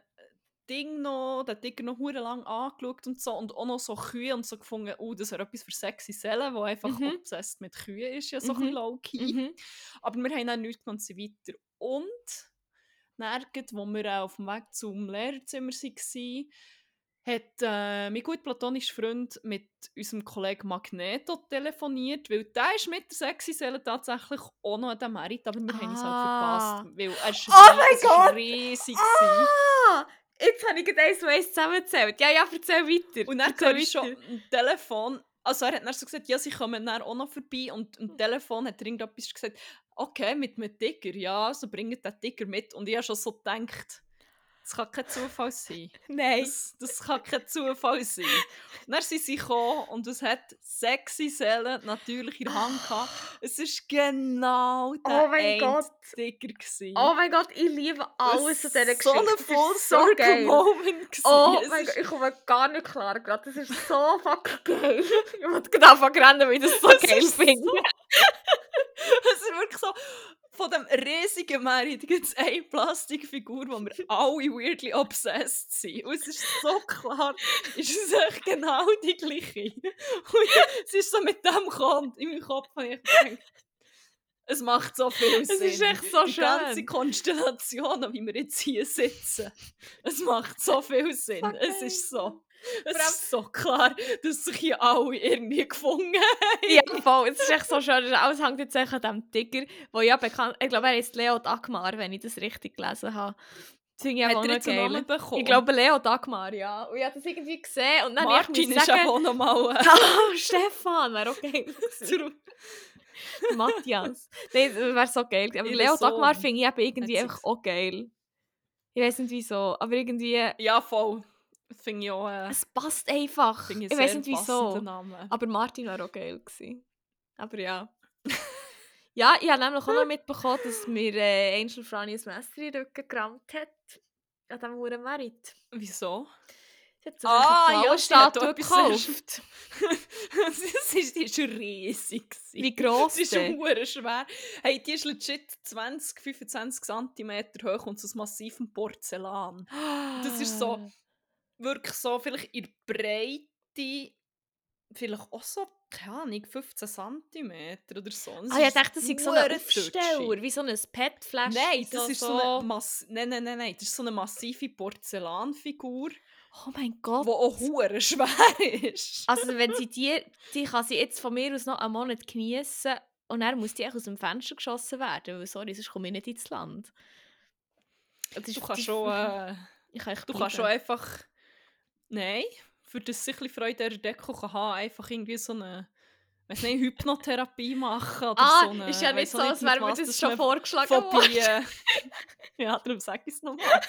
Ding noch, den Tiger noch hure lang angeschaut und so und auch noch so Kühe und so gefunden, oh, das wäre etwas für sexy Seelen, wo einfach Mhm. obsessed mit Kühen ist, ja so ein Mhm. bisschen low-key. Mhm. Aber wir haben dann nichts und sie weiter. Und gerade, wo wir äh, auf dem Weg zum Lehrerzimmer waren, hat äh, mein gut platonischer Freund mit unserem Kollegen Magneto telefoniert, weil der ist mit der sexy Seele tatsächlich auch noch an dem Merit, aber wir haben uns halt Ah. verpasst, weil er ist, Oh rie- mein es ist Gott! riesig. Ah! Jetzt habe ich gerade eins und eins zusammengezählt. Ja, ja, erzähl weiter. Und dann höre ich schon am Telefon, also er hat dann so gesagt, ja, sie kommen dann auch noch vorbei und am Telefon hat er irgendetwas gesagt, okay, mit einem Tiger, ja, so bringt den Tiger mit. Und ich habe schon so gedacht, das kann kein Zufall sein. (laughs) Nein. Das, das kann kein Zufall sein. Und dann sind sie gekommen und es hat sexy Seelen natürlich in der Hand gehabt. Es war genau der Oh mein Gott. Gewesen. Oh mein Gott, ich liebe alles an Es dieser Geschichte. So ein Full so geil. Moment. gewesen. Oh Es mein Gott, ich komme gar nicht klar gerade. Das ist so fucking geil. (laughs) Ich wollte gerade anfangen rennen, weil ich das so Das geil finde. (laughs) Es ist wirklich so, von dem riesigen Merit gibt es eine Plastikfigur, wo wir alle weirdly obsessed sind. Und es ist so klar, ist es echt genau die gleiche. Und es ist so mit dem Kont in meinem Kopf habe ich gedacht, es macht so viel Es Sinn. ist echt so die ganze schön. Konstellation, wie wir jetzt hier sitzen, es macht so viel Sinn. So es ist so. (laughs) Es Vor allem- ist so klar, dass sich hier alle irgendwie gefunden haben. Ja, voll. Es ist echt so schön. Alles hängt jetzt echt an diesem Tiger, wo ja bekannt... Ich glaube, er ist Leo Dagmar, wenn ich das richtig gelesen habe. Das finde ich Hat er noch geil. Ich glaube, Leo Dagmar, ja. Und ich habe das irgendwie gesehen und dann Martin ich ist sagen... auch noch mal Ah, Stefan wäre auch geil zurück. Matthias. Nein, das wäre so geil. Aber Ihr Leo Dagmar finde ich eben irgendwie einfach auch geil. Ich weiß nicht wieso, aber irgendwie... Ja, voll. Finde ich auch äh, Es passt einfach. Ich ich weiß nicht wieso. Namen. Aber Martin wäre auch geil gewesen. Aber ja. (laughs) ja, ich habe nämlich auch noch (laughs) mitbekommen, dass mir äh, Angel Franny ein Messer in den Rücken gerammt hat. An diesem Huren Merit. Wieso? Sie hat so Ah, eine ja, sie sehr gekauft. es (laughs) ist, die ist riesig. gewesen. Wie gross Sie ist schon schwer. Hey, die ist legit 20, 25 cm hoch und so aus massivem Porzellan. Das ist so- Ah. Wirklich so, vielleicht in der Breite, vielleicht auch so, keine Ahnung, 15 cm oder so. Es Ah, ich dachte, das ist so ein Aufsteller, wie so ein PET-Flash. Nein, das ist so eine Mass nein, nein, nein, nein, das ist so eine massive Porzellanfigur, Oh mein Gott. die auch hure schwer ist. Also wenn sie die, die kann sie jetzt von mir aus noch einen Monat genießen und dann muss die aus dem Fenster geschossen werden, weil sorry, sonst komme ich nicht ins Land. Das ist du kannst schon, äh, (laughs) ich kann du kannst schon einfach, nein, für das sich ein Freude der Deko kann haben, einfach irgendwie so eine, weiß nicht, Hypnotherapie machen oder Ah, so eine, ist ja nicht so, als mit wäre mir was, das dass schon vorgeschlagen worden. (laughs) (laughs) ja, darum sage ich es nochmal.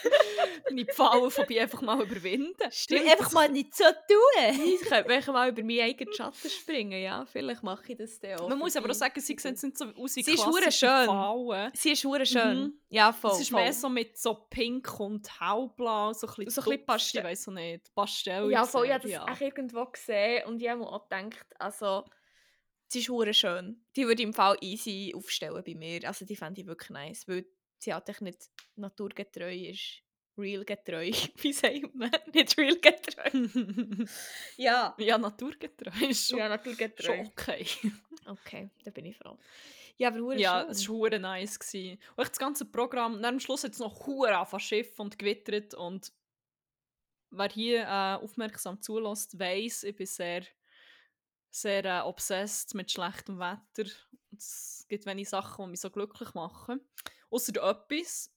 Deine Pfauenphobie einfach mal überwinden. Stimmt, einfach mal nicht so tun. Ich könnte mal über meinen eigenen Schatten springen, ja. Vielleicht mache ich das dann auch. Man muss aber auch sagen, sie sehen nicht so aus wie Sie ist schön. Pfauen. Sie ist hure schön. Mhm. Ja, voll. Es ist voll. mehr so mit so pink und hellblau, so ein bisschen, So ein bisschen Pastell. Ich weiß auch nicht, Pastell. Ja, voll, ich habe das ja. auch irgendwo gesehen und ich habe mir auch gedacht, also, sie ist hure schön. Die würde ich im Fall easy aufstellen bei mir. Also die fände ich wirklich nice, weil sie halt nicht naturgetreu ist. Real getreu, (laughs) wie sagt man? Nicht real getreu. (laughs) Ja. ja, naturgetreu ist schon, Ja, naturgetreu. schon okay. (laughs) Okay, da bin ich froh. Ja, aber ja, es war hure nice. Gewesen. Und das ganze Programm, dann am Schluss hat es noch hure angefangen Schiff und gewittert und wer hier äh, aufmerksam zulässt, weiß, ich bin sehr, sehr äh, obsessed mit schlechtem Wetter. Es gibt wenige Sachen, die mich so glücklich machen. Außer etwas.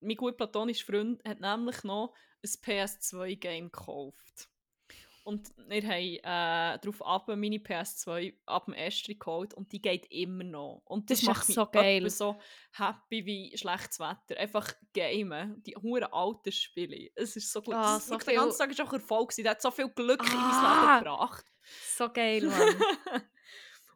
Mein gut platonischer Freund hat nämlich noch ein PS2-Game gekauft. Und wir haben äh, darauf ab meine PS2 ab dem Estri geholt und die geht immer noch. Und das, Das ist macht mich so geil. so happy wie schlechtes Wetter. Einfach gamen, die huren alten Spiele. Es ist so gut. Ah, Das- so Der ganze Tag ist auch Erfolg. Der hat so viel Glück in mein Ah. Leben gebracht. So geil, Mann. (laughs)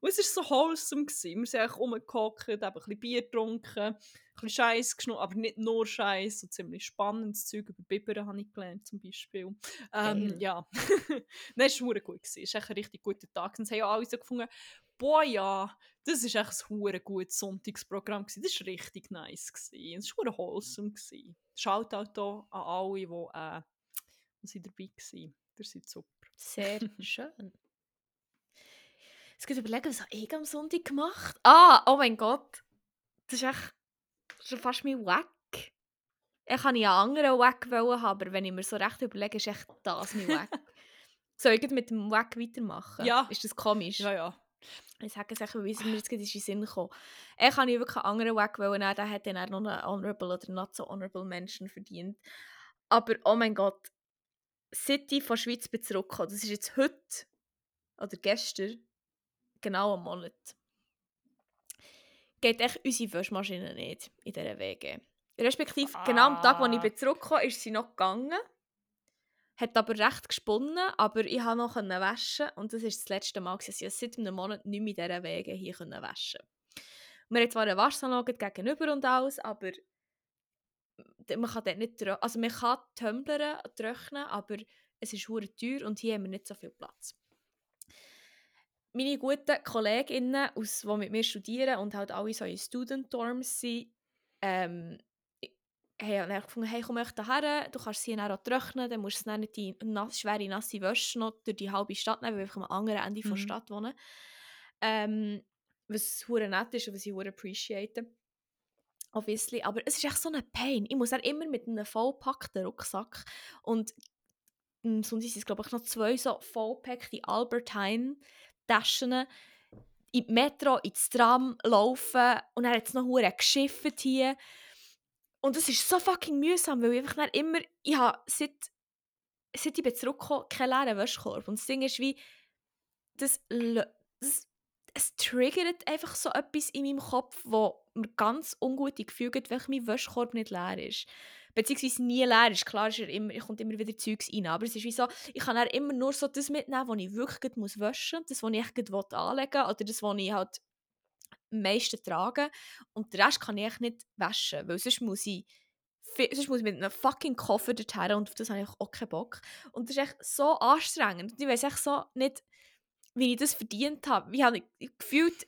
Und es war so wholesome. Gewesen. Wir sind einfach rumgehockt, haben ein bisschen Bier getrunken, ein bisschen Scheiß geschnurrt, aber nicht nur Scheiß, so ziemlich spannendes Zeug über Bibern habe ich gelernt zum Beispiel. Ähm, Geil. ja, (laughs) Nein, es war gut. gewesen. Es war ein richtig guter Tag. Und es haben ja alle so gefunden, boah ja, das ist echt ein gutes Sonntagsprogramm. Gewesen. Das war richtig nice. Gewesen. Es war wholesome. Gewesen. Shoutout hier an alle, die, äh, die dabei waren. Ihr seid super. Sehr (laughs) schön. Jetzt geht überlegen, was habe ich am Sonntag gemacht? Ah, oh mein Gott. Das ist echt schon fast mein Wack. Ich kann ja einen anderen Wack haben, aber wenn ich mir so recht überlege, ist echt das mein Wack. (laughs) Soll ich mit dem Wack weitermachen? Ja. Ist das komisch? Ja, ja. Ich sage es echt, weil es mir jetzt gerade in den Sinn gekommen. Ich kann ja wirklich einen anderen Wack wollen der hat dann noch einen Honorable oder Not so Honorable Mention verdient. Aber, oh mein Gott, seit ich von der Schweiz bin zurückgekommen, das ist jetzt heute oder gestern, genau einen Monat, geht echt unsere Wäschmaschine nicht in dieser WG. Respektive, genau am Tag, als ich Ah. bin zurückgekommen ist sie noch gegangen. Hat aber recht gesponnen, aber ich konnte noch waschen und das war das letzte Mal, dass ich seit einem Monat nicht mehr in dieser Wege hier waschen Wir haben zwar eine Waschsalon gegenüber und alles, aber man kann dort nicht also man kann trocknen, aber es ist hure teuer und hier haben wir nicht so viel Platz. Meine guten Kolleginnen, aus, die mit mir studieren und halt alle so in Student Dorms sind, ähm, haben dann gefunden, hey, komm echt daher, du kannst sie dann auch trocknen, dann musst du dann nicht die nass, schwere, nasse Wäsche noch durch die halbe Stadt nehmen, weil wir am anderen Ende Mhm. der Stadt wohnen. Ähm, was hure nett ist und was ich hure appreciate. Obviously, aber es ist echt so eine Pain. Ich muss dann immer mit einem vollpackten Rucksack und mm, sonst sind es glaube ich noch zwei so vollpackte Albertine Taschen in die Metro, ins Tram laufen und dann hat es noch hure geschifft hier. Und es ist so fucking mühsam, weil ich einfach immer, ich habe seit, seit ich bin zurückgekommen, keinen leeren Wäschkorb. Und das Ding ist wie, das, das es triggert einfach so etwas in meinem Kopf, wo mir ganz ungute Gefühle gibt, wenn mein Wäschkorb nicht leer ist. Beziehungsweise nie leer ist. Klar ist er immer, kommt immer wieder Zeugs rein, aber es ist wie so, ich kann immer nur so das mitnehmen, was ich wirklich muss waschen muss, das, was ich gleich anlegen will, oder das, was ich halt am meisten trage. Und den Rest kann ich nicht waschen, weil sonst muss ich sonst muss ich mit einem fucking Koffer dorthin und auf das habe ich auch keinen Bock. Und das ist echt so anstrengend. Und ich weiß echt so nicht, wie ich das verdient habe. Wie habe ich gefühlt,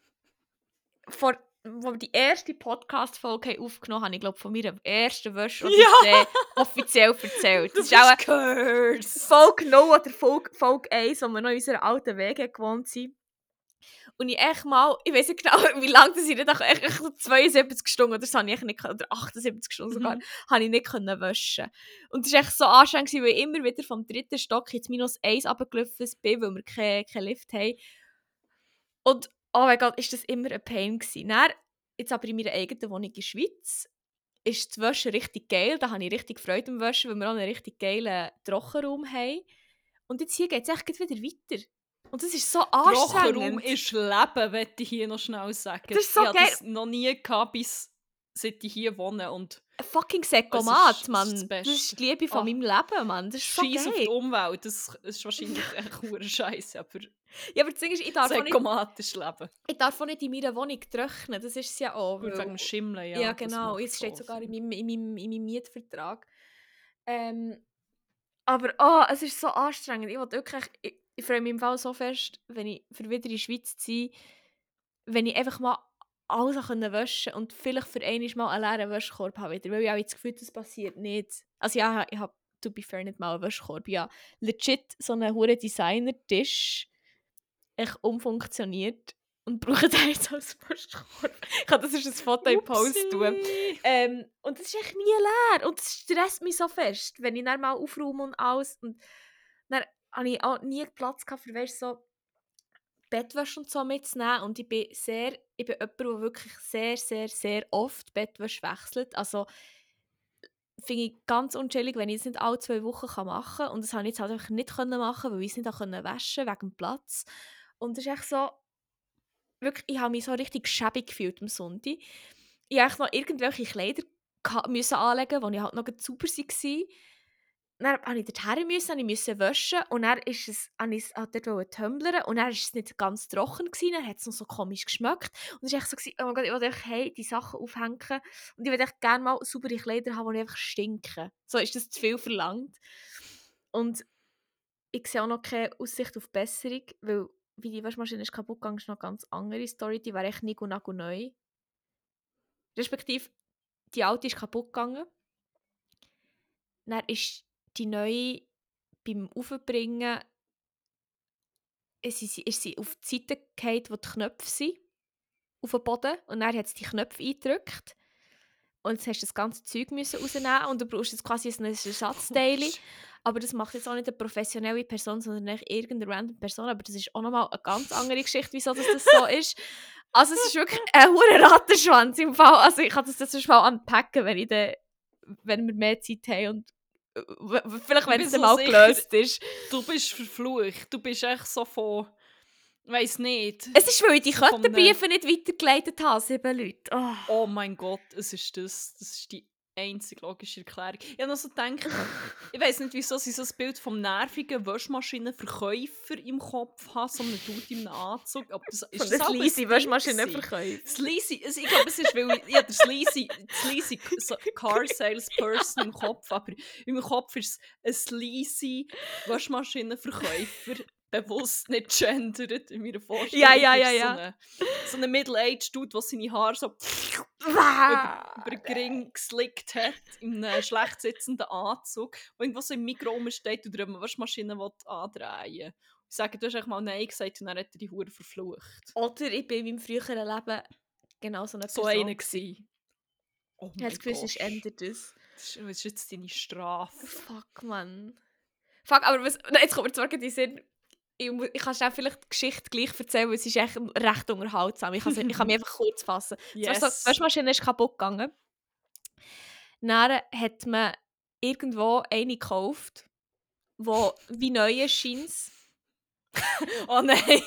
vor, wo wir die erste Podcast-Folge aufgenommen haben, ich glaube von meiner ersten Wäsche oder Ja! offiziell erzählt. Das ist auch eine. Folge 0 oder Folge, Folge 1, wo wir noch in unserer alten Wege gewohnt sind. Und ich echt mal, ich weiß nicht genau, (laughs) wie lange das ich nicht, echt, echt so 72 Stunden oder so, habe ich echt nicht, oder 78 Stunden sogar, Mhm. habe ich nicht können waschen. Und es war echt so anstrengend, weil ich immer wieder vom dritten Stock ins Minus 1 runtergelaufen bin, weil wir keinen kein Lift haben. Und, oh mein Gott, ist das immer ein Pain gewesen. Dann, jetzt aber in meiner eigenen Wohnung in der Schweiz, ist das Waschen richtig geil. Da habe ich richtig Freude am Waschen, weil wir auch einen richtig geilen Trockenraum haben. Und jetzt hier geht es echt wieder weiter. Und das ist so Trockenraum anstrengend. ist Leben, möchte ich hier noch schnell sagen. Das ist so ich geil. das noch nie gehabt, bis ich hier wohne. Und Ein fucking Sekomat, Mann. das Das ist die Liebe von Ah. meinem Leben, Mann. Das ist Scheiß auf die. Umwelt, das ist wahrscheinlich (laughs) echt hure Scheiße, aber Ja, aber das Ding ist, ich darf, auch nicht, leben. ich darf auch nicht in meiner Wohnung trocknen. Das ist es ja auch. Gut, wegen dem Schimmeln, ja. Ja, genau. Jetzt steht sogar in meinem, in meinem, in meinem Mietvertrag. Ähm, aber oh, es ist so anstrengend. Ich, wirklich, ich, ich freue mich im Fall so fest, wenn ich für wieder in die Schweiz ziehe, wenn ich einfach mal alles auch können waschen und vielleicht für einmal mal einen leeren Wäschkorb habe wieder. Weil ich habe jetzt das Gefühl, das passiert nicht. Also ja, ich habe, to be fair, nicht mal einen Wäschkorb. Ja, legit so einen hohen Designer-Tisch echt umfunktioniert und brauche den jetzt als Wäschkorb. Ich kann das ist ein Foto im Post tun. Ähm, und es ist echt nie leer. Und es stresst mich so fest, wenn ich dann mal aufräume und alles. Und dann habe ich auch nie Platz gehabt für weißt, so Bettwäsche und so mitzunehmen und ich bin sehr, ich bin jemand, der wirklich sehr, sehr, sehr oft Bettwäsche wechselt. Also finde ich ganz unchillig, wenn ich es nicht alle zwei Wochen machen kann. Und das habe ich jetzt halt einfach nicht können machen, weil ich es nicht auch können waschen wegen dem Platz. Und es ist echt so, wirklich, ich habe mich so richtig schäbig gefühlt am Sonntag. Ich musste noch irgendwelche Kleider müssen anlegen, die halt noch super waren. Dann musste ich dorthin, müssen, ich musste waschen und dann ist es, habe ich es dort tumblern und dann war es nicht ganz trocken, gewesen, dann hat es noch so komisch geschmeckt und es war so, gewesen, oh mein Gott, ich wollte hey, die Sachen aufhängen und ich würde gerne mal saubere Kleider haben, die einfach stinken. So ist das zu viel verlangt. Und ich sehe auch noch keine Aussicht auf Besserung, weil wie die Waschmaschine ist kaputt gegangen, ist noch eine ganz andere Story, die wäre echt nicht und neu. Respektive, die alte ist kaputt gegangen. Dann ist die neue beim Aufbringen ist sie, ist sie auf die Seite gefallen, wo die Knöpfe sind, auf dem Boden. Und dann hat sie die Knöpfe eingedrückt. Und jetzt hast du das ganze Zeug müssen rausnehmen und du brauchst jetzt quasi ein (laughs) Ersatzteil. Aber das macht jetzt auch nicht eine professionelle Person, sondern irgendeine random Person. Aber das ist auch nochmal eine ganz andere Geschichte, wieso das, das so ist. Also es ist wirklich ein hoher Rattenschwanz im Fall. Also ich kann das jetzt mal anpacken, wenn, ich de, wenn wir mehr Zeit haben und Vielleicht, wenn es so mal gelöst ist. Du bist verflucht. Du bist echt so von. Weiß nicht. Es ist, weil ich die Kötterbriefe nicht weitergeleitet habe, sieben Leute. Oh. oh. mein Gott, es ist das. Das ist die einzige logische Erklärung. Ich habe noch so gedacht, ich weiß nicht, wieso sie so ein Bild vom nervigen Waschmaschinenverkäufer im Kopf haben, so einen Dude in einem Anzug. Aber das ist das Sleazy Waschmaschinenverkäufer. Sleazy, also ich glaube, es ist, weil ich, ja, der Sleazy, Sleazy Car Salesperson im Kopf, aber meinem Kopf ist es ein Sleazy Waschmaschinenverkäufer bewusst (laughs) nicht gendert in meiner Vorstellung. Ja, ja, ja, ja. So eine, so eine Middle-aged Dude, der seine Haare so über, über den Gring geslickt hat, in einem schlecht sitzenden Anzug, der irgendwo so im Mikro rumsteht und eine Waschmaschine andrehen will. Ich sage, du hast echt mal Nein gesagt und dann hat er die Hure verflucht. Oder ich bin in meinem früheren Leben genau so eine Person. So eine gewesen. Oh mein Gott. es ändert das. Das ist jetzt deine Strafe. Fuck, man. Fuck, aber was, jetzt kommt mir zwar die Sinn, ich, ich kann schnell vielleicht die Geschichte gleich erzählen, weil es ist echt recht unterhaltsam. Ich kann, ich kann mich (laughs) einfach kurz fassen. Yes. So, die Waschmaschine ist kaputt gegangen. Dann hat man irgendwo eine gekauft, die (laughs) wie neu scheint. (laughs) oh nein!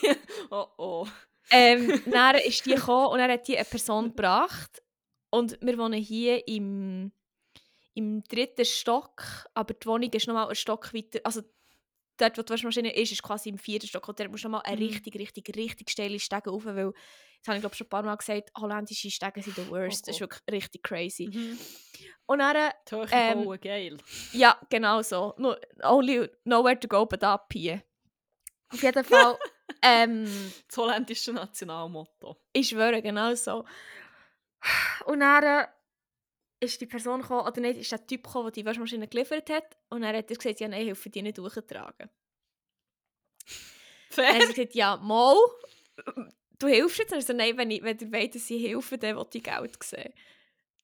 oh oh. Ähm, dann ist die gekommen und dann hat die eine Person gebracht. Und wir wohnen hier im, im dritten Stock, aber die Wohnung ist nochmal einen Stock weiter. Also dort, wo die Waschmaschine ist, ist quasi im vierten Stock. Und dort musst du mal eine mhm. richtig, richtig, richtig steile Stege rauf, weil, das habe ich glaube schon ein paar Mal gesagt, holländische Stege sind the worst. Oh, oh. Das ist wirklich richtig crazy. Mhm. Und dann... Ähm, geil. Ja, genau so. No, only nowhere to go but up hier. Auf jeden Fall... (laughs) ähm, das holländische Nationalmotto. Ich schwöre, genau so. Und dann ist die Person gekommen, oder nicht, ist der Typ gekommen, der die Waschmaschine geliefert hat. Und er hat gesagt, ja, nein, ich helfe dir nicht durchtragen. Fair. Er hat gesagt, ja, mal, du hilfst jetzt. Er hat gesagt, nein, wenn, ich, wenn ihr wollt, dass ich helfe, dann will ich Geld sehen.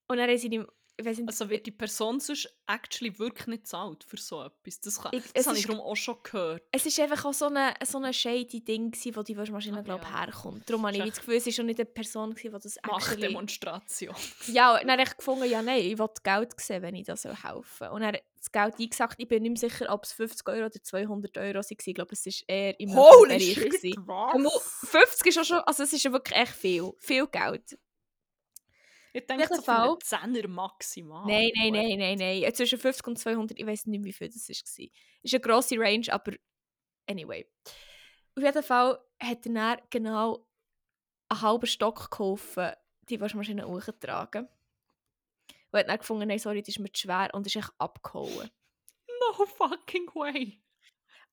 Und er hat sie ihm nicht, also wird die Person sonst actually wirklich nicht zahlt für so etwas? Das, kann, ich, das habe ich darum auch schon gehört. Es war einfach auch so ein so eine shady Ding, gewesen, wo die Waschmaschine, ah, glaube ja. herkommt. Darum habe ich das Gefühl, es war schon nicht eine Person, die das actually... Machtdemonstration. (laughs) ja, und dann habe ich gefunden, ja nein, ich will Geld sehen, wenn ich das helfen soll. Und dann das Geld eingesagt, ich bin nicht mehr sicher, ob es 50 Euro oder 200 Euro waren. Ich glaube, es war eher im Holy Bereich. Shit, was? 50 ist auch schon, also es ist wirklich echt viel. Viel Geld. Ich denke, so für 10er maximal. Nein, nein, nein, nein, nein. Zwischen 50 und 200, ich weiß nicht, wie viel das war. Es ist eine grosse Range, aber anyway. Auf jeden Fall hat er genau einen halben Stock geholfen, die Waschmaschine hochzutragen. Und hat dann gefunden, nein, sorry, das ist mir zu schwer und ist echt abgehauen. No fucking way.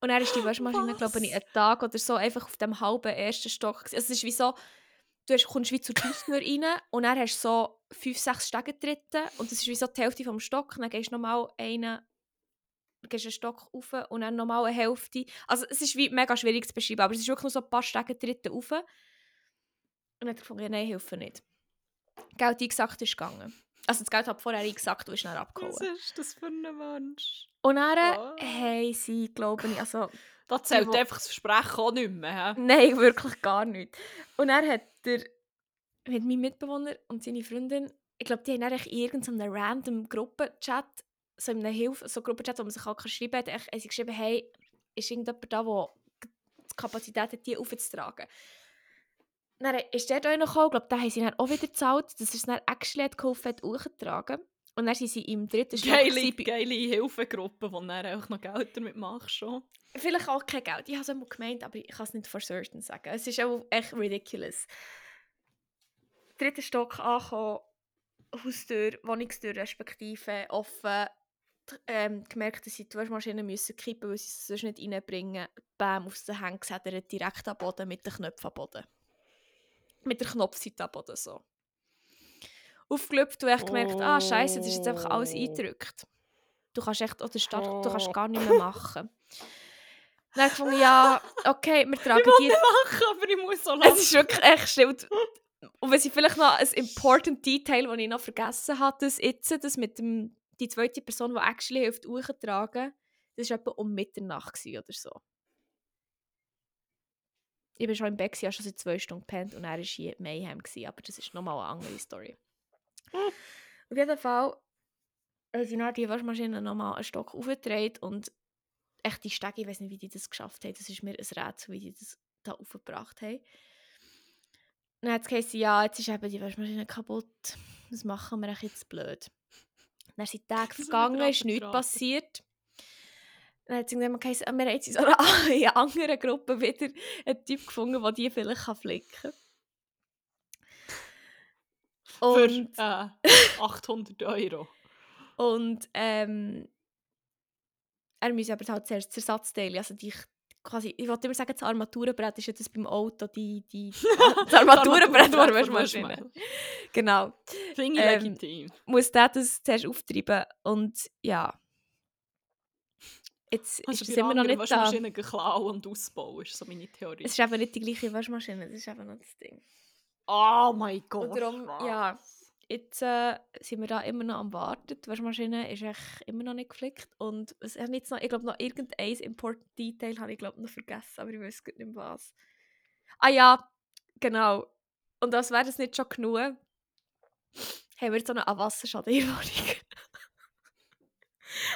Und dann ist die Waschmaschine, glaube ich, einen Tag oder so einfach auf dem halben ersten Stock. Also es ist wie so, du hast, kommst wie zur Haustür rein und dann hast du so fünf, sechs Stege getreten und das ist wie so die Hälfte vom Stock. Dann gehst du nochmal einen, gehst einen Stock rauf und dann nochmal eine Hälfte. Also es ist wie mega schwierig zu beschreiben, aber es ist wirklich nur so ein paar Stege getreten rauf. Und dann hat er gefunden, ja, nein, helfe nicht. Geld eingesagt ist gegangen. Also das Geld hat vorher eingesackt und ist dann abgehauen. Was ist das für ein Mensch? Und dann Oh. haben sie, glaube ich, also Da zählt einfach das Versprechen auch nicht mehr. hä? Nein, wirklich gar nicht. Und dann hat der mit meinem Mitbewohner und seine Freundin, ich glaube, die haben dann echt irgendeinem random Gruppenchat, so in einem Hilfe, so Gruppenchat, man sich schreiben kann, echt- geschrieben, hey, ist irgendjemand da, der die Kapazität hat, die aufzutragen. Dann ist der da noch gekommen, ich glaube, den haben sie auch wieder gezahlt, dass er es dann actually hat geholfen. Und dann sind sie im dritten Stock Geile, Hilfegruppe, du dann auch noch Geld damit machst. Schon. Vielleicht auch kein Geld. Ich habe es einmal gemeint, aber ich kann es nicht for certain sagen. Es ist auch echt ridiculous. Dritter Stock angekommen, Haustür, Wohnungstür respektive offen. Ähm, gemerkt, dass sie die Waschmaschine müssen kippen weil sie es sonst nicht reinbringen. Bam, auf den Hängen gesedert, direkt am Boden mit den Knöpfen am Boden. Mit der Knopfseite am Boden so. Aufgelöpft und echt gemerkt, ah scheiße, das ist jetzt einfach alles Oh. eingedrückt. Du kannst echt, oder Start, du kannst gar nicht mehr machen. Dann habe ich gefunden, ja, (laughs) okay, wir tragen die Machen, aber ich muss so es lachen. ist wirklich echt schlimm. Und- wenn sie vielleicht noch ein important Detail, das ich noch vergessen habe, das jetzt, das mit dem, die zweite Person, die actually hilft, hochtragen, das war etwa um Mitternacht oder so. Ich war schon im Bett, gewesen, habe schon seit zwei Stunden gepennt und er war hier Mayhem, gewesen, aber das ist nochmal eine andere Story. Auf jeden Fall haben sie dann die Waschmaschine nochmal einen Stock aufgedreht und echt die Stege, ich weiß nicht, wie die das geschafft haben, das ist mir ein Rätsel, wie die das da aufgebracht haben. Dann hat es geheißen, ja, jetzt ist eben die Waschmaschine kaputt. Was machen wir echt jetzt blöd? Dann sind Tage vergangen, ist nichts passiert. Dann hat es irgendwann geheißen, ah, wir haben jetzt in so einer (laughs) in einer anderen Gruppe wieder einen Typ gefunden, der die vielleicht kann flicken kann. Für Und, äh, 800 Euro. und ähm, er muss aber halt zuerst das Ersatzteil, also die quasi, ich wollte immer sagen, das Armaturenbrett ist ja das beim Auto, die, die, (laughs) das Armaturenbrett, von Waschmaschine. Genau. Finde ich Ähm, legitim. muss der das zuerst auftreiben und ja. Jetzt Hast ist das immer noch nicht da. Waschmaschine klauen und ausbauen, ist so meine Theorie. Es ist eben nicht die gleiche Waschmaschine, das ist eben noch das Ding. Oh mein Gott. Und darum, ja, jetzt äh, sind wir da immer noch am Warten. Die Waschmaschine ist echt immer noch nicht geflickt. Und es hat jetzt noch, ich glaube, noch irgendein Important Detail habe ich glaube noch vergessen, aber ich weiß nicht mehr was. Ah ja, genau. Und als wäre das nicht schon genug, haben wir jetzt so eine Wasserschaden in der Wohnung. (laughs)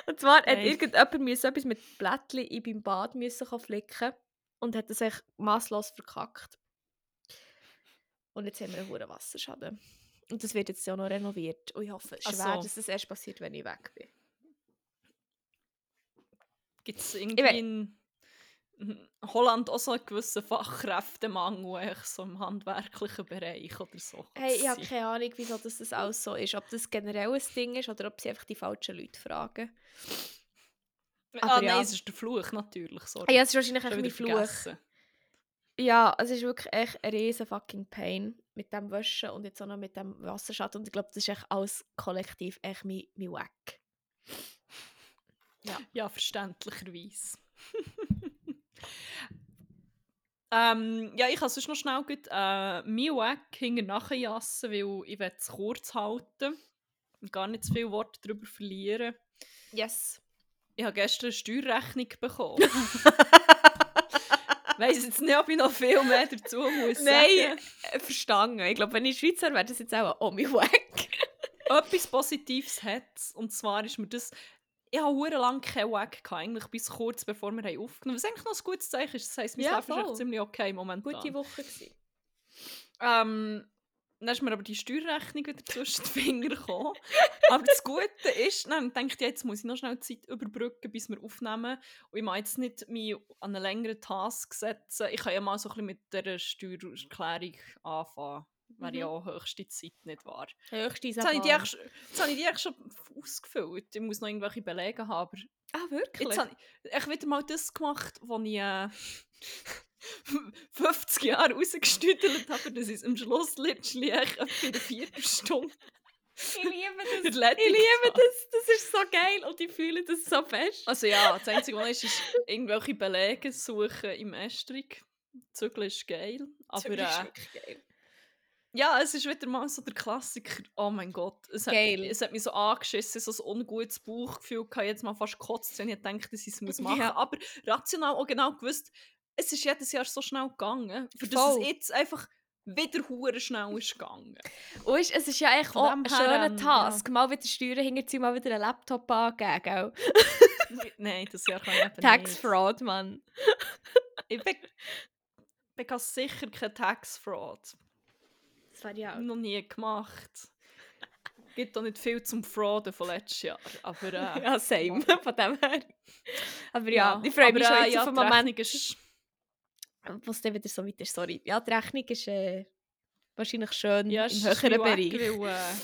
Und zwar hat Hey. irgendjemand müssen etwas mit Blättchen in beim Bad müssen flicken und hat das echt masslos verkackt. Und jetzt haben wir einen hohen Wasserschaden. Und das wird jetzt ja noch renoviert. Und ich hoffe schwer, so. dass das erst passiert, wenn ich weg bin. Gibt es irgendwie in in Holland auch so einen gewissen Fachkräftemangel so im handwerklichen Bereich oder so? Hey, ich habe keine Ahnung, wieso das, das alles so ist. Ob das generell ein Ding ist oder ob sie einfach die falschen Leute fragen. Ah, aber nein, ja. es ist der Fluch natürlich. Sorry. Ah, ja, es ist wahrscheinlich wieder Fluch. vergessen. Ja, es ist wirklich echt ein riesen fucking Pain mit dem Waschen und jetzt auch noch mit dem Wasserschatten. Und ich glaube, das ist echt alles kollektiv echt mein, mein Wack. Ja, verständlicherweise. (laughs) ähm, ja, ich kann sonst noch schnell gut, äh, mein Wack hinter nachher jassen, weil ich es kurz halten und gar nicht zu viele Worte darüber verlieren. Yes. Ich habe gestern eine Steuerrechnung bekommen. (laughs) (laughs) (laughs) Weiss jetzt nicht, ob ich noch viel mehr dazu muss Nein, sagen. äh, verstanden. Ich glaube, wenn ich Schweizer wäre, das jetzt auch oh, mein Wack. Etwas Positives hat Und zwar ist mir das... Ich habe hure lang keinen Wack gehabt, eigentlich bis kurz bevor wir haben aufgenommen haben. Was eigentlich noch ein gutes Zeichen ist. Das heisst, mein Ja, Leben ist voll. echt ziemlich okay momentan. Gute Woche gewesen. Ähm, dann ist mir aber die Steuerrechnung wieder zwischen die (laughs) Finger gekommen. aber das Gute ist, dann denke ich, jetzt muss ich noch schnell Zeit überbrücken, bis wir aufnehmen. Und ich mache jetzt nicht mich an einen längeren Task setzen. Ich kann ja mal so ein bisschen mit dieser Steuererklärung anfangen. Wäre ja Mhm. auch höchste Zeit, nicht wahr? Höchste Jetzt ich schon- jetzt habe ich die eigentlich schon ausgefüllt. Ich muss noch irgendwelche Belege haben. Ah, wirklich? jetzt habe ich echt wieder mal das gemacht, was ich äh, (laughs) 50 Jahre rausgestüdelt habe, dass ich es am Schluss echt etwa in einer Viertelstunde ich liebe das. (laughs) Ich liebe habe. das. Das ist so geil und ich fühle das so fest. Also ja, das Einzige, was ist, ist irgendwelche Belege suchen im Estrig. Zügeln ist geil. Aber Das ist äh, wirklich geil. Ja, es ist wieder mal so der Klassiker. Oh mein Gott. Es hat, Geil. es hat mich so angeschissen, so ein ungutes Bauchgefühl gehabt, jetzt mal fast gekotzt, wenn ich gedacht, dass ich es machen muss. Ja. Aber rational auch genau gewusst, es ist jedes Jahr so schnell gegangen, für das es jetzt einfach wieder hure schnell ist gegangen. Und es ist ja eigentlich Von auch ein schöner Task. Mal wieder Steuern hinterziehen, mal wieder einen Laptop angeben, gell? Nein, das Jahr kann ich eben Tax nicht. Fraud, Mann. Ich bin, bin ganz sicher kein Tax Fraud. Das wäre ja Noch nie gemacht. Gibt doch nicht viel zum Frauden von letztes Jahr. Aber äh, (laughs) Ja, same. Von dem her. Aber ja, ich freue aber, mich schon äh, jetzt ja, auf den Moment, ist was dann wieder so weiter ist. Sorry. Ja, die Rechnung ist äh, wahrscheinlich schön Ja, im höheren Bereich. weil, äh,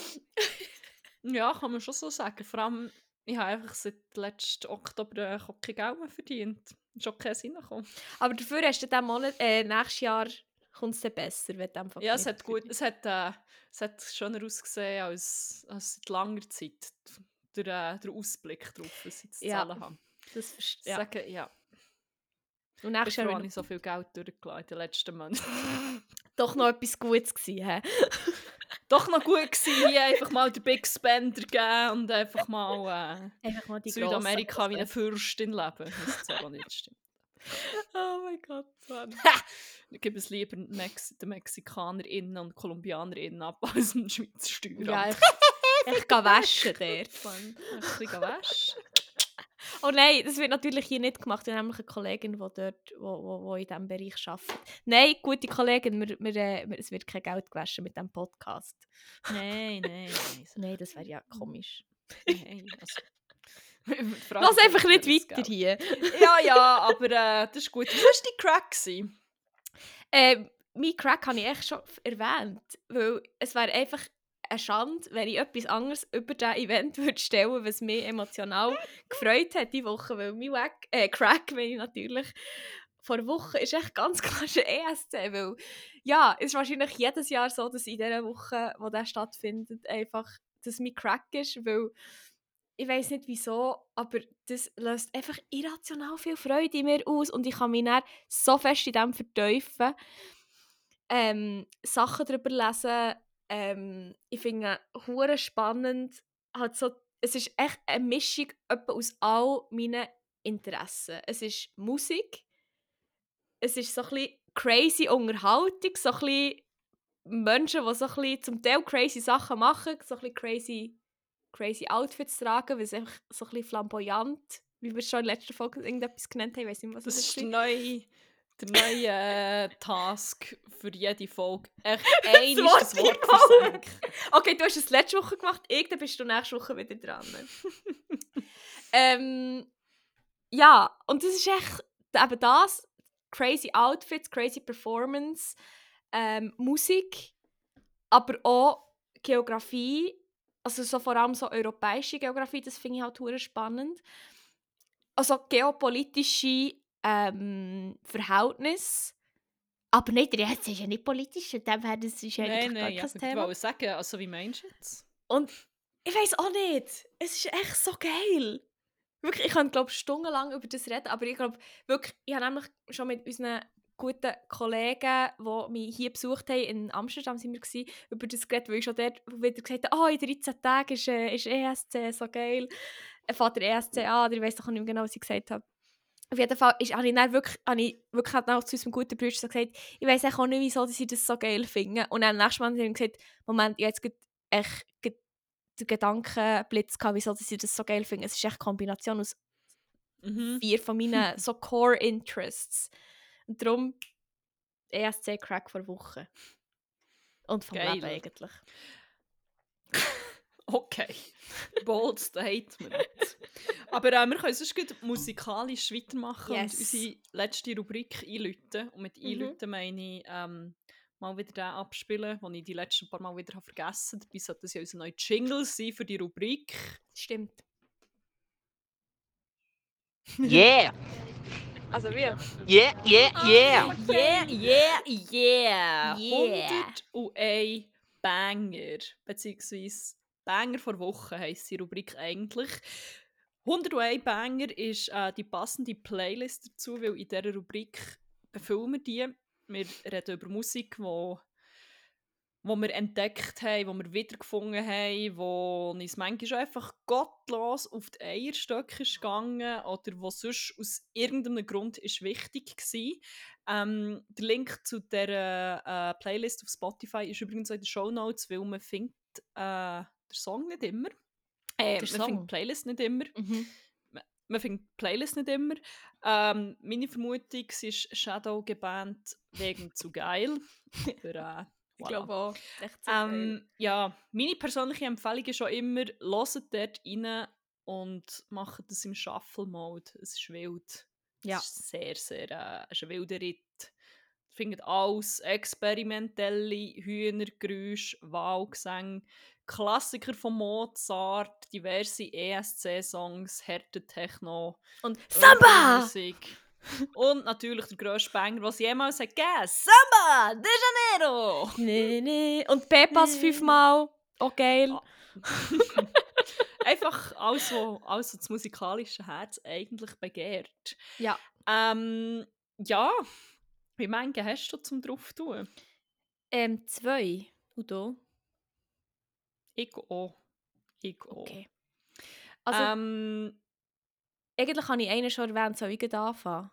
(laughs) ja, kann man schon so sagen. Vor allem, ich habe einfach seit letzten Oktober äh, kein Geld mehr verdient. Ist auch kein Sinn gekommen. Aber dafür hast du diesen Monat, äh, nächstes Jahr kommt es dann besser, wenn du einfach Ja, es hat gut, es hat, äh, es hat schöner ausgesehen als, als seit langer Zeit. Der, äh, der Ausblick darauf, was ich zu Ja. zahlen habe. Das verstehe Ja. Sagen, ja. Und Ich nächstes Jahr habe nicht so viel Geld durchgelassen in den letzten Monaten. (laughs) doch noch etwas Gutes gewesen. hä? (laughs) Doch noch gut gewesen, hier einfach mal den Big Spender geben und einfach mal äh, Einfach mal Südamerika wie eine Fürstin leben. Das ist aber nicht stimmt. (laughs) Oh mein Gott, Mann. Ich gebe es lieber den, Mex den MexikanerInnen und KolumbianerInnen ab als dem Schweizer Steueramt. Ja, ich, ich gehe waschen dort, Mann. Ein bisschen waschen. (laughs) Oh nein, das wird natürlich hier nicht gemacht. Ich habe nämlich eine Kollegin, die dort wo, wo, wo in diesem Bereich arbeitet. Nein, gute Kollegin, wir, wir, äh, wir, es wird kein Geld gewaschen mit diesem Podcast. Nein, nein, nein. (laughs) Nein, das wäre ja (laughs) komisch. nein also, Lass einfach nicht weiter hier. Ja, ja, aber äh, das ist gut. Was war die Crack? gewesen? Ähm, mein Crack habe ich echt schon erwähnt, weil es wäre einfach eine Schande, wenn ich etwas anderes über dieses Event (laughs) würde stellen was mich emotional gefreut hat die Woche, weil mein Wack, äh, Crack, wenn ich natürlich vor einer Woche ist echt ganz (laughs) klar schon ESC, weil ja, es ist wahrscheinlich jedes Jahr so, dass in dieser Woche, wo der stattfindet, einfach, dass mein Crack ist, weil ich weiß nicht wieso, aber das löst einfach irrational viel Freude in mir aus und ich kann mich dann so fest in dem verteufeln, ähm, Sachen darüber lesen, ähm, ich finde hure spannend, halt so, es ist echt eine Mischung aus all meinen Interessen. Es ist Musik, es ist so ein bisschen crazy Unterhaltung, so ein bisschen Menschen, die so ein bisschen zum Teil crazy Sachen machen, so ein bisschen crazy, crazy Outfits tragen, weil es einfach so ein bisschen flamboyant, wie wir schon in der letzten Folge irgendetwas genannt haben, ich weiß nicht, was Das es ist der ist. neue, der neue äh, Task für jede Folge. Echt ein (laughs) das Wort versenken. Okay, du hast es letzte Woche gemacht, ich, dann bist du nächste Woche wieder dran. (laughs) ähm, ja, und das ist echt eben das, crazy Outfits, crazy Performance, ähm, Musik, aber auch Geografie, also so vor allem so europäische Geografie, das finde ich halt spannend. Also geopolitische ähm, Verhältnisse, aber nicht, jetzt ist ja nicht politisch, von dem her, das ist ja Nein, nein, gar kein ich Thema. wollte sagen, also wie meinst du jetzt? Und ich weiß auch nicht. Es ist echt so geil. Wirklich, ich kann glaube stundenlang über das reden, aber ich glaube wirklich, ich habe nämlich schon mit unseren guten Kollegen, die mich hier besucht haben, in Amsterdam sind wir gewesen, über das geredet, weil ich schon dort wieder gesagt habe, oh, in 13 Tagen ist, äh, ist ESC, so geil. Vater ESC an, oder ich weiß doch nicht mehr genau, was ich gesagt habe. Auf jeden Fall ist, habe ich dann wirklich, habe ich wirklich halt auch zu unserem guten Bruder so gesagt, ich weiß auch nicht, wieso sie das so geil finden. Und dann am nächsten Mal habe ich gesagt, Moment, ich habe jetzt echt den Gedankenblitz gehabt, wieso sie das so geil finden. Es ist echt eine Kombination aus Mhm. vier von meinen (laughs) so Core Interests. Und darum ESC-Crack vor Woche. Und vom Geil. Leben eigentlich. (laughs) Okay. (laughs) Bold Statement. Aber äh, wir können sonst gut musikalisch weitermachen Yes. und unsere letzte Rubrik einläuten. Und mit Mhm. einläuten meine ich ähm, mal wieder den abspielen, den ich die letzten paar Mal wieder habe vergessen habe. Dabei sollte das ja unser neuer Jingle sein für die Rubrik. Stimmt. Yeah, (laughs) Also wir. yeah, yeah, yeah. Yeah, yeah, yeah! Yeah. 101 Banger, beziehungsweise Banger vor Woche heisst die Rubrik eigentlich. 101 Banger ist äh, die passende Playlist dazu, weil in dieser Rubrik befüllen wir die. Wir reden über Musik, die wo wir entdeckt haben, wo wir wiedergefunden haben, wo uns manchmal einfach gottlos auf die Eierstöcke ist gegangen oder wo sonst aus irgendeinem Grund ist wichtig war. Ähm, der Link zu der äh, Playlist auf Spotify ist übrigens in den Show Notes, weil man findet äh, den Song nicht immer. Äh, Der man findet Song? die Playlist nicht immer. Mhm. Man findet die Playlist nicht immer. Ähm, meine Vermutung ist Shadow gebannt wegen zu geil. (laughs) Aber, äh, Ich voilà. glaube auch. Ähm, ja, meine persönliche Empfehlung ist schon immer, hört dort rein und macht das im Shuffle-Mode. Es ist wild. Ja. Es ist sehr, sehr äh, es ist ein wilder Ritt. Ihr findet alles, experimentelle Hühnergeräusche, Wahlgesänge, Klassiker von Mozart, diverse ESC-Songs, harte Techno, Und Samba! Musik. Und natürlich der grösste Banger, was jemals hat gegeben Samba de Janeiro! Nee, nee. Und Pepas fünfmal. Auch geil. Ah. (laughs) Einfach alles, was alles, was das musikalische Herz eigentlich begehrt. Ja. Ähm, ja, wie viele hast du zum drauf tun? Ähm, zwei. Und du? Ich auch. Ich auch. Okay. Also, ähm, eigentlich habe ich einen schon erwähnt, soll ich anfangen?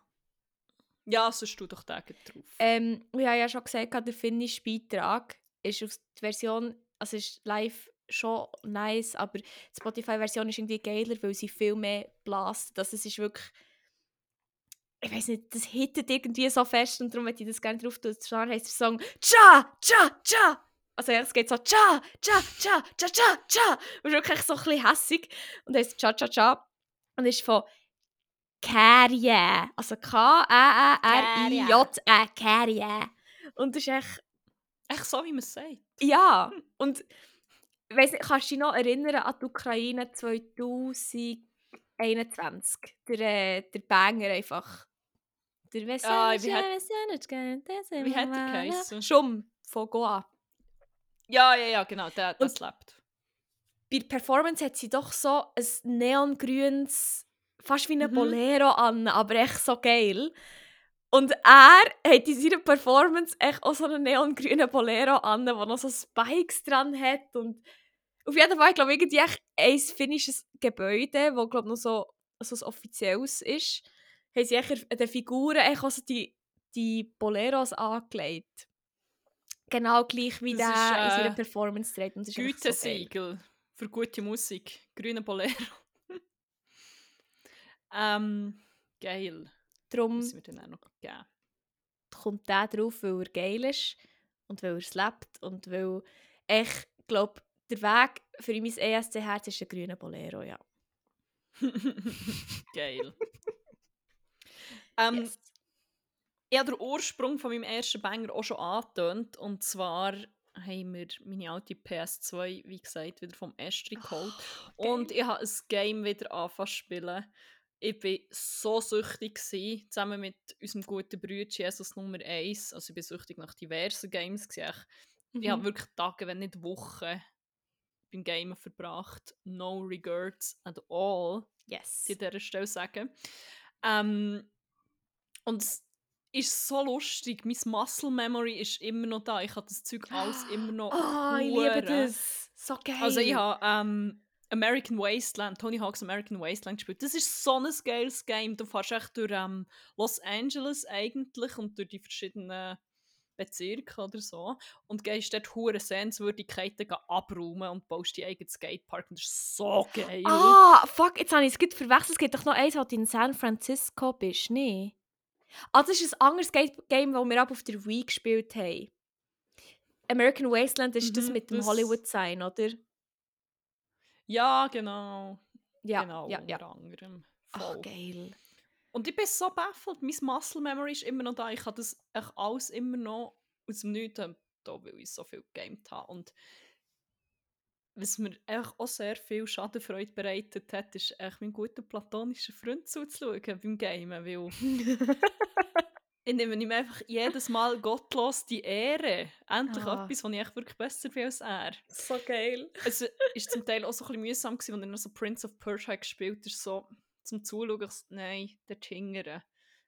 ja, sonst du doch den drauf. Ähm, ich habe ja schon gesagt, der finnische Beitrag ist auf die Version, also ist live schon nice, aber die Spotify-Version ist irgendwie geiler, weil sie viel mehr blast. Das es ist wirklich, ich weiß nicht, das hittet irgendwie so fest und darum möchte ich das gerne drauf tun. Zwar heisst der Song Cha, Cha, Cha. Also es geht so Cha, Cha, Cha, Cha, Cha, Cha. Und ist wirklich so ein bisschen hässig und heisst Cha, Cha, Cha. Und ist von Carrie. Also K-A-A-R-I-J-E. Carrie. Und das ist echt, Echt so, wie man es sagt. ja. Und ich weiss nicht, kannst du dich noch erinnern an die Ukraine 2021? Der, äh, der Banger einfach. Der Ah, wie hat- der geheissen? Schum von Goa. Ja, ja, ja, genau, der, das Und- lebt. Bei der Performance hat sie doch so ein neongrünes, fast wie ein Mhm. Bolero an, aber echt so geil. Und er hat in seiner Performance echt auch so einen neongrünen Bolero an, der noch so Spikes dran hat. Und auf jeden Fall, glaube ich, irgendwie echt ein finnisches Gebäude, wo glaube noch so, so ein offizielles ist, haben sie an den Figuren echt auch so die, die Boleros angelegt. Genau gleich wie Das der ist, in äh, seiner Performance trägt. Und ist echt so. Gütesiegel für gute Musik. Grüne Bolero. (laughs) ähm, geil. Darum mir dann auch noch geben. kommt der drauf, weil er geil ist und weil er es lebt und weil ich glaube, der Weg für mein ESC-Herz ist ein grüner Bolero, ja. (laughs) geil. ähm, Yes. Ich habe den Ursprung von meinem ersten Banger auch schon angetönt. Und zwar haben wir meine alte PS2, wie gesagt, wieder vom Estri geholt. Und ich habe ein Game wieder angefangen zu spielen. Ich war so süchtig, gewesen, zusammen mit unserem guten Bruder Jesus Nummer 1. Also ich war süchtig nach diversen Games. gewesen. Ich, ich habe Mhm. wirklich Tage, wenn nicht Wochen, beim Gamen verbracht. No regrets at all Yes. an dieser Stelle sagen. Ähm, und ist so lustig. Mein Muscle Memory ist immer noch da. Ich habe das Zeug alles immer noch. Oh, ich liebe das. So geil. Also ich habe ähm, American Wasteland, Tony Hawk's American Wasteland gespielt. Das ist so ein geiles Game. Du fährst echt durch ähm, Los Angeles eigentlich und durch die verschiedenen Bezirke oder so und gehst dort hure Sehenswürdigkeiten abräumen und baust dein eigenes Skatepark. Und das ist so geil. Ah, fuck, jetzt habe ich es gut verwechselt. Es gibt doch noch eins, wo du in San Francisco bist, nee? Ah, das ist ein anderes Ga- Game, das wir ab auf der Wii gespielt haben. American Wasteland ist das Mhm, mit dem das- Hollywood-Sign, oder? Ja, genau. Ja, genau, ja, unter ja. anderem. Ach, Voll. geil. Und ich bin so baffelt. Mein Muscle Memory ist immer noch da. Ich habe das echt alles immer noch aus dem Nichts da, weil ich so viel gegamed habe. Und was mir echt auch sehr viel Schadenfreude bereitet hat, ist echt mein guter platonischer Freund zuzuschauen beim Gamen, weil (laughs) ich nehme ihm einfach jedes Mal gottlos die Ehre. Endlich Ah. etwas, was ich echt wirklich besser bin als er. So geil. Es war zum Teil auch so ein bisschen mühsam, gewesen, als er noch so Prince of Persia hat gespielt ist, so zum Zuschauen, ich so, nein, der Tingere.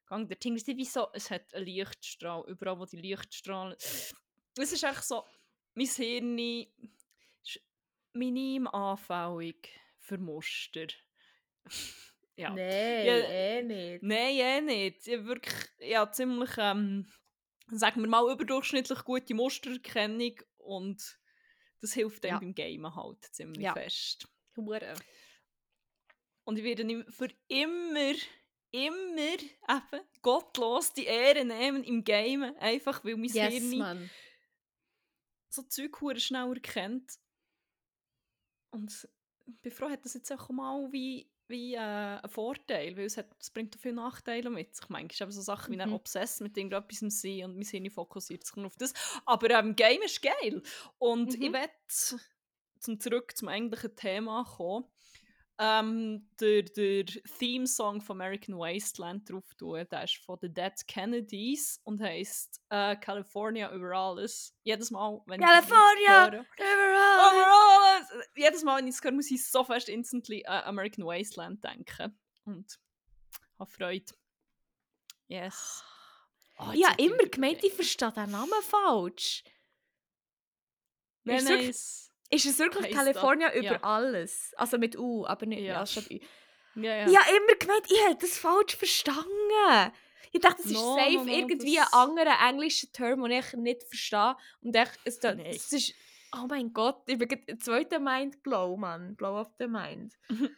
Gang, der Tingere ist wie so, es hat einen Lichtstrahl, überall wo die Lichtstrahlen... Es ist echt so, mein Hirn minim anfällig für Muster. ja. Nein, Ja, eh nicht. Nein, eh nicht. Ich habe wirklich ja, ziemlich, ähm, sagen wir mal, überdurchschnittlich gute Mustererkennung und das hilft einem Ja. beim Gamen halt ziemlich Ja. fest. Hure. Und ich werde für immer, immer eben gottlos die Ehre nehmen im Gamen, einfach weil mein Yes, Hirn so Zeug hure schnell erkennt. Und ich bin froh, hat das jetzt auch mal wie, wie äh, einen Vorteil, weil es, hat, es bringt auch viele Nachteile mit sich. Manchmal eben so Sachen wie ein Mhm. Obsess mit irgendetwas sein und mein Hirn fokussiert sich nur auf das. Aber ähm, Game ist geil. Und Mhm. ich werde zum zurück zum eigentlichen Thema kommen. Ähm, der, der Theme-Song von American Wasteland drauf tun. Der ist von The Dead Kennedys und heisst äh, California über alles. Jedes Mal, wenn ich höre-! Over alles! Jedes Mal, wenn ich es höre, muss ich so fest instantly an American Wasteland denken. Und habe Freude. Yes. Oh, Ich habe immer gemeint, ich verstehe den Namen falsch. Nein, nein, Ist es wirklich Heisst California das- über ja. alles? Also mit U, aber nicht Ja. ja. statt Ü. Ja, ja. Ich habe immer gemeint, ich hätte das falsch verstanden. Ich dachte, das ist No, safe no, no, irgendwie das- ein anderer englischer Term, den ich nicht verstehe. Und ich, es, da- Nein. es ist... Oh mein Gott, ich bin gerade ein zweiter Mind Blow, Mann. Blow of the Mind. (laughs)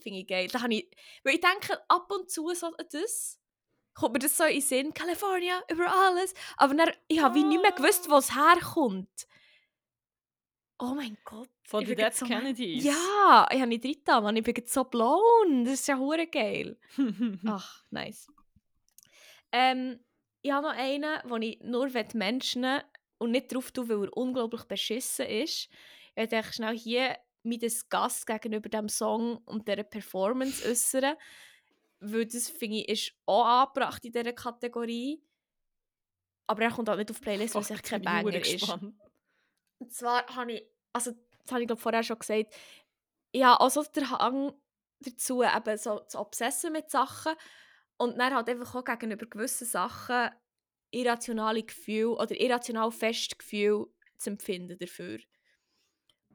Finde ich geil. Da habe ich... Weil ich denke, ab und zu so das kommt mir das so in den Sinn, California, über alles. Aber dann, ich habe wie nicht mehr gewusst, wo es herkommt. Oh mein Gott. Von grad Dead so- Kennedys. Ja, ich habe nicht drin, Mann. Ich bin so blown. Das ist ja hure geil. (laughs) Ach, nice. Ähm, ich habe noch einen, den ich nur mentionen und nicht drauf tue, weil er unglaublich beschissen ist. Ich werde schnell hier mit Gast gegenüber dem Song und dieser Performance äußern. Weil das, finde ich, ist auch angebracht in dieser Kategorie. Aber er kommt halt nicht auf die Playlist, weil es echt kein Banger ist. Und zwar habe ich, also das habe ich glaube vorher schon gesagt, ich habe auch so den Hang dazu, eben so zu obsessen mit Sachen und dann halt einfach auch gegenüber gewissen Sachen irrationale Gefühle oder irrational fest Gefühl zu empfinden dafür.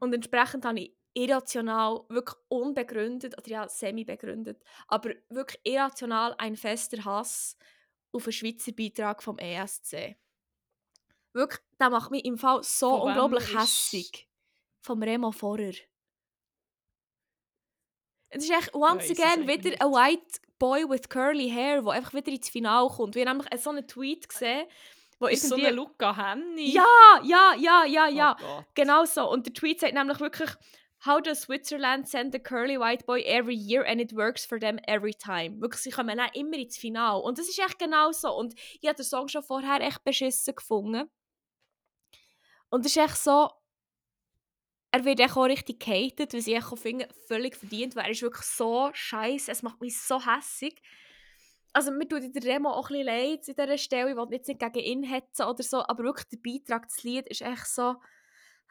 Und entsprechend habe ich irrational, wirklich unbegründet, oder ja, semi-begründet, aber wirklich irrational ein fester Hass auf einen Schweizer Beitrag vom ESC. Wirklich, der macht mich im Fall so Von unglaublich hässig. Vom Remo Vorer. Es ist echt once es again wieder ein white boy with curly hair, der einfach wieder ins Finale kommt. Wir haben nämlich so einen Tweet gesehen, wo Ist so irgendwie... eine Luca Henny? ja, ja, ja, ja, ja. Oh. Genau so. Und der Tweet sagt nämlich wirklich, How does Switzerland send a curly white boy every year and it works for them every time? Wirklich, sie kommen dann immer ins Finale. Und das ist echt genau so. Und ich habe den Song schon vorher echt beschissen gefunden. Und es ist echt so, er wird echt auch richtig gehatet, weil sie echt völlig verdient, weil er ist wirklich so scheiße. Es macht mich so hässig. Also mir tut in der Demo auch ein bisschen leid in dieser Stelle, ich will jetzt nicht gegen ihn hetzen oder so, aber wirklich der Beitrag, das Lied ist echt so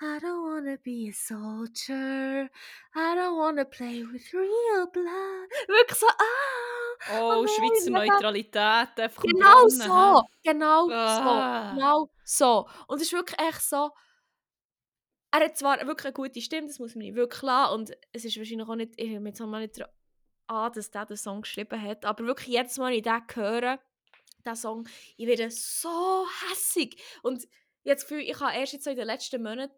I don't wanna be a soldier, I don't wanna play with real blood. Wirklich so, ah! Oh, nein, Schweizer Neutralität. Einfach Genau Brunnen, so, hä? genau Ah. so, genau so. Und es ist wirklich echt so, er hat zwar wirklich eine gute Stimme, das muss man nicht wirklich lassen, und es ist wahrscheinlich auch nicht, ich nehme jetzt mal nicht an, dass der den Song geschrieben hat, aber wirklich jedes Mal, wenn ich den höre, den Song, ich werde so hässig. Und ich habe das Gefühl, ich habe erst jetzt so in den letzten Monaten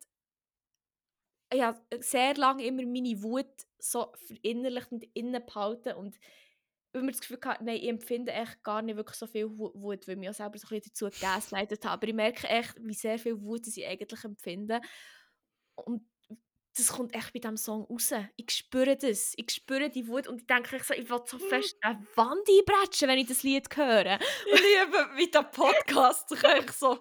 ich habe sehr lange immer meine Wut so verinnerlicht und innen behalten und immer das Gefühl gehabt, nein, ich empfinde echt gar nicht wirklich so viel Wu- Wut, weil ich mich auch selber so ein bisschen dazu gegaslightet habe. Aber ich merke echt, wie sehr viel Wut ich eigentlich empfinde. Und das kommt echt bei diesem Song raus. Ich spüre das. Ich spüre die Wut und ich denke echt so, ich will so fest (laughs) eine Wand einbrechen, wenn ich das Lied höre. Ich liebe, wie der Podcast eigentlich so...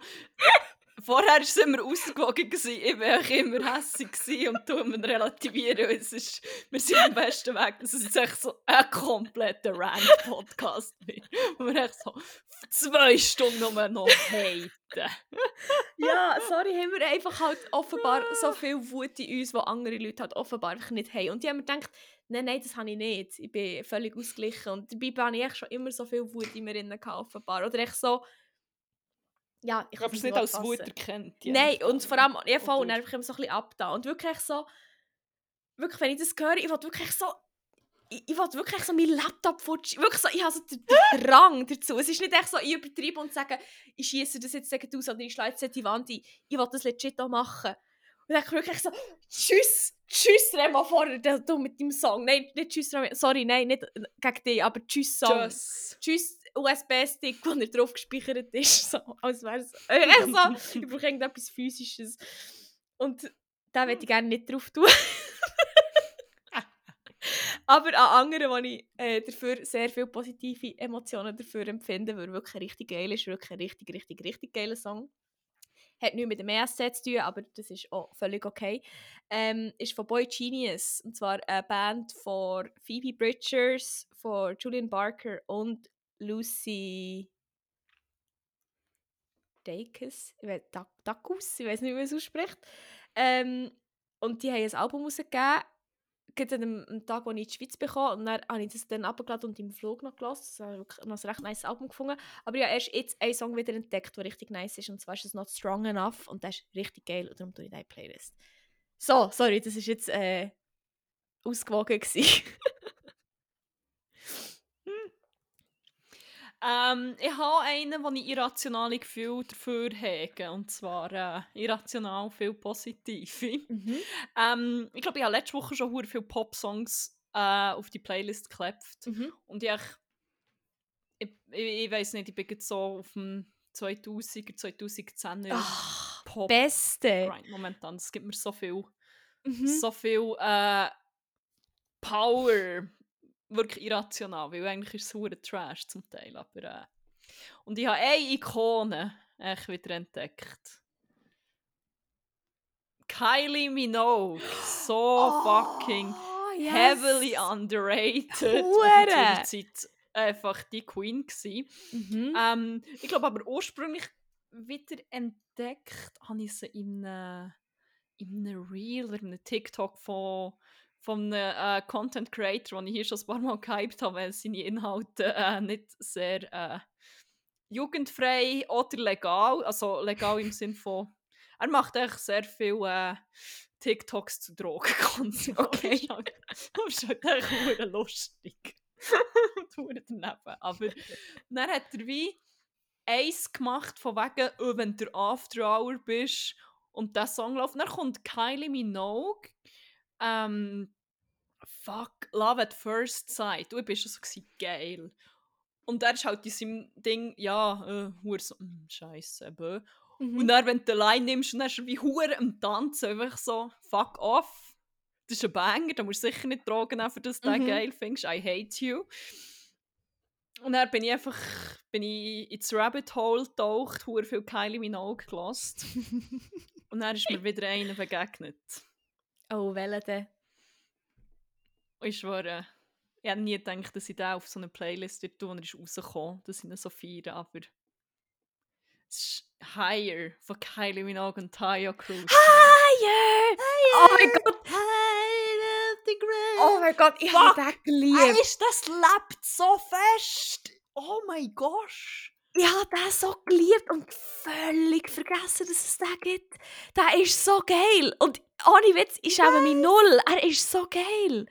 Vorher war es immer ausgewogen, gewesen. ich war eigentlich immer gewesen und tun wir relativieren. Es ist, wir sind am besten Weg, dass es echt so ein kompletter Rant-Podcast (laughs) wird. Wo wir echt so zwei Stunden nur noch haten. Ja, sorry, haben wir einfach halt offenbar so viel Wut in uns, die andere Leute halt offenbar einfach nicht haben. Und die haben mir gedacht, nein, nein, das habe ich nicht. Ich bin völlig ausgeglichen. Und dabei habe ich echt schon immer so viel Wut in mir drin offenbar. Oder echt so, Ja, ich Ich habe es nicht als fassen. Wut erkennt. je Nein, und vor allem, ja voll, und dann bekomme ich so ein bisschen ab da. Und wirklich so, wirklich, wenn ich das höre, ich will wirklich so, ich, ich will wirklich so meinen Laptop futsch, wirklich so, ich habe so den, den (laughs) Drang dazu. Es ist nicht echt so, ich übertreibe und sage, ich schieße das jetzt gegen aus oder ich schlage jetzt die Wand ein. Ich will das legit auch machen. Und dann wirklich so, tschüss, tschüss Remo vorher, der- du mit deinem Song. Nein, nicht tschüss Remo, sorry, nein, nicht gegen dich, aber tschüss Song. Tschüss. Tschüss USB-Stick, wo nicht drauf gespeichert ist. (laughs) So, als wäre es. Äh, so, ich brauche irgendetwas Physisches. Und da möchte ich gerne nicht drauf tun. (laughs) Aber an anderen, wo ich äh, dafür sehr viele positive Emotionen dafür empfinde, weil er wirklich richtig geil ist, wirklich ein richtig, richtig, richtig geiler Song. Hat nichts mit dem ESC zu tun, aber das ist auch völlig okay. Ähm, ist von Boy Genius. Und zwar eine Band von Phoebe Bridgers, von Julian Barker und Lucy Dacus, ich weiß, Da- Dacus, ich weiß nicht, wie man es ausspricht. Ähm, und die haben ein Album rausgegeben, gerade an dem, Tag, wo ich in die Schweiz bekam. Und dann habe ich das dann abgeladen und im Flug noch gelassen. Das habe ich noch ein recht nice Album gefunden. Aber habe erst jetzt einen Song wieder entdeckt, der richtig nice ist. Und zwar ist es «Not Strong Enough» und der ist richtig geil und darum tue ich in die Playlist. So, sorry, das war jetzt äh, ausgewogen. (laughs) Ähm, ich habe einen, wo ich irrationale Gefühle dafür habe. Und zwar äh, irrational viel positive. mhm. (laughs) Ähm, ich glaube, ich habe letzte Woche schon hure viele Pop-Songs äh, auf die Playlist geklebt. Mhm. Und ich, ich, ich, ich weiß nicht, ich bin jetzt so auf dem 2000er, 2010er Ach, Pop Beste. Grind momentan. Es gibt mir so viel, Mhm. so viel äh, Power. Wirklich irrational, weil eigentlich ist es hure Trash zum Teil. Aber, äh, und ich habe eine Ikone echt wieder entdeckt. Kylie Minogue. So fucking Oh, yes. heavily underrated. Hure. Und Zeit einfach die Queen gsi. Mhm. Ähm, ich glaube aber ursprünglich wieder entdeckt habe ich sie in einem, in einem Reel oder in einem TikTok von, von einem äh, Content Creator, den ich hier schon ein paar Mal gehypt habe, weil seine Inhalte äh, nicht sehr äh, jugendfrei oder legal, also legal im Sinn von, er macht echt sehr viel äh, TikToks zu Drogenkonsum. (laughs) (laughs) Okay. (laughs) Das ist halt echt lustig. Daneben. Aber dann hat er wie eins gemacht, von wegen, oh, wenn du After Hour bist und der Song läuft. Dann kommt Kylie Minogue. Ähm, fuck, Love at First Sight. Du bist schon so gewesen, geil. Und er ist halt in seinem Ding, ja, äh, so, mm, scheiße, bö. Mhm. Und dann, wenn du allein nimmst, und dann ist er wie hure am Tanzen, einfach so, fuck off. Das ist ein Banger, da musst du sicher nicht nehmen, für das du den Mhm. geil findest. I hate you. Und dann bin ich einfach bin ich ins Rabbit Hole getaucht, hure viel Kylie Minogue gelost. (laughs) Und dann ist mir wieder einer begegnet. oh, welcher denn? Ich schwöre, ich hätte nie gedacht, dass ich den auf so eine Playlist wird tun, und er ist rausgekommen, dass ich ihn so feiere, aber es ist Higher von Kylie Minogue und Taya Cruz. Fire! Oh mein Gott! Oh mein Gott, ich habe den geliebt. Weißt, das lebt so fest! Oh mein Gott! Ich habe den so geliebt und völlig vergessen, dass es den gibt. Der ist so geil. Und ohne Witz, ich schäme mich null. Er ist so geil.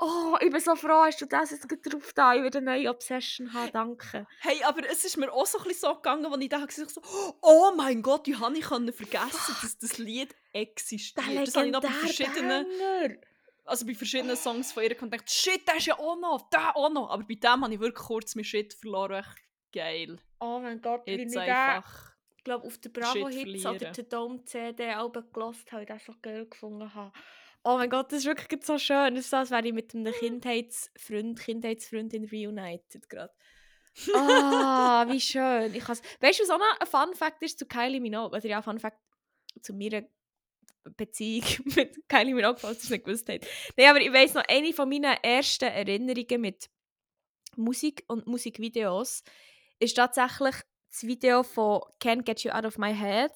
Oh, ich bin so froh, hast du das jetzt gerade drauf da. Ich werde eine neue Obsession haben, danke. Hey, aber es ist mir auch so ein bisschen so gegangen, als ich da gesagt so, oh mein Gott, wie habe ich vergessen, dass das Lied existiert. Der das habe ich noch bei verschiedenen, Banger. also bei verschiedenen Songs von ihr gedacht, shit, der ist ja auch noch, der auch noch. Aber bei dem habe ich wirklich kurz meinen Shit verloren. Echt geil. Oh mein Gott, wie ich einfach. ich glaube, auf der Bravo Shit Hits oder der Dome CD Alben gelost habe, ich den so geil gefunden habe. Oh mein Gott, das ist wirklich so schön. Das ist so, als wäre ich mit einem Kindheitsfreund, Kindheitsfreundin reunited gerade. Ah, wie schön. Ich. Weißt du, was auch noch ein Fun Fact ist zu Kylie Minogue? Oder ja, Fun Fact zu meiner Beziehung (laughs) mit Kylie Minogue, falls ihr es nicht gewusst habt. Nein, aber ich weiss noch, eine von meinen ersten Erinnerungen mit Musik und Musikvideos ist tatsächlich das Video von Can't Get You Out of My Head.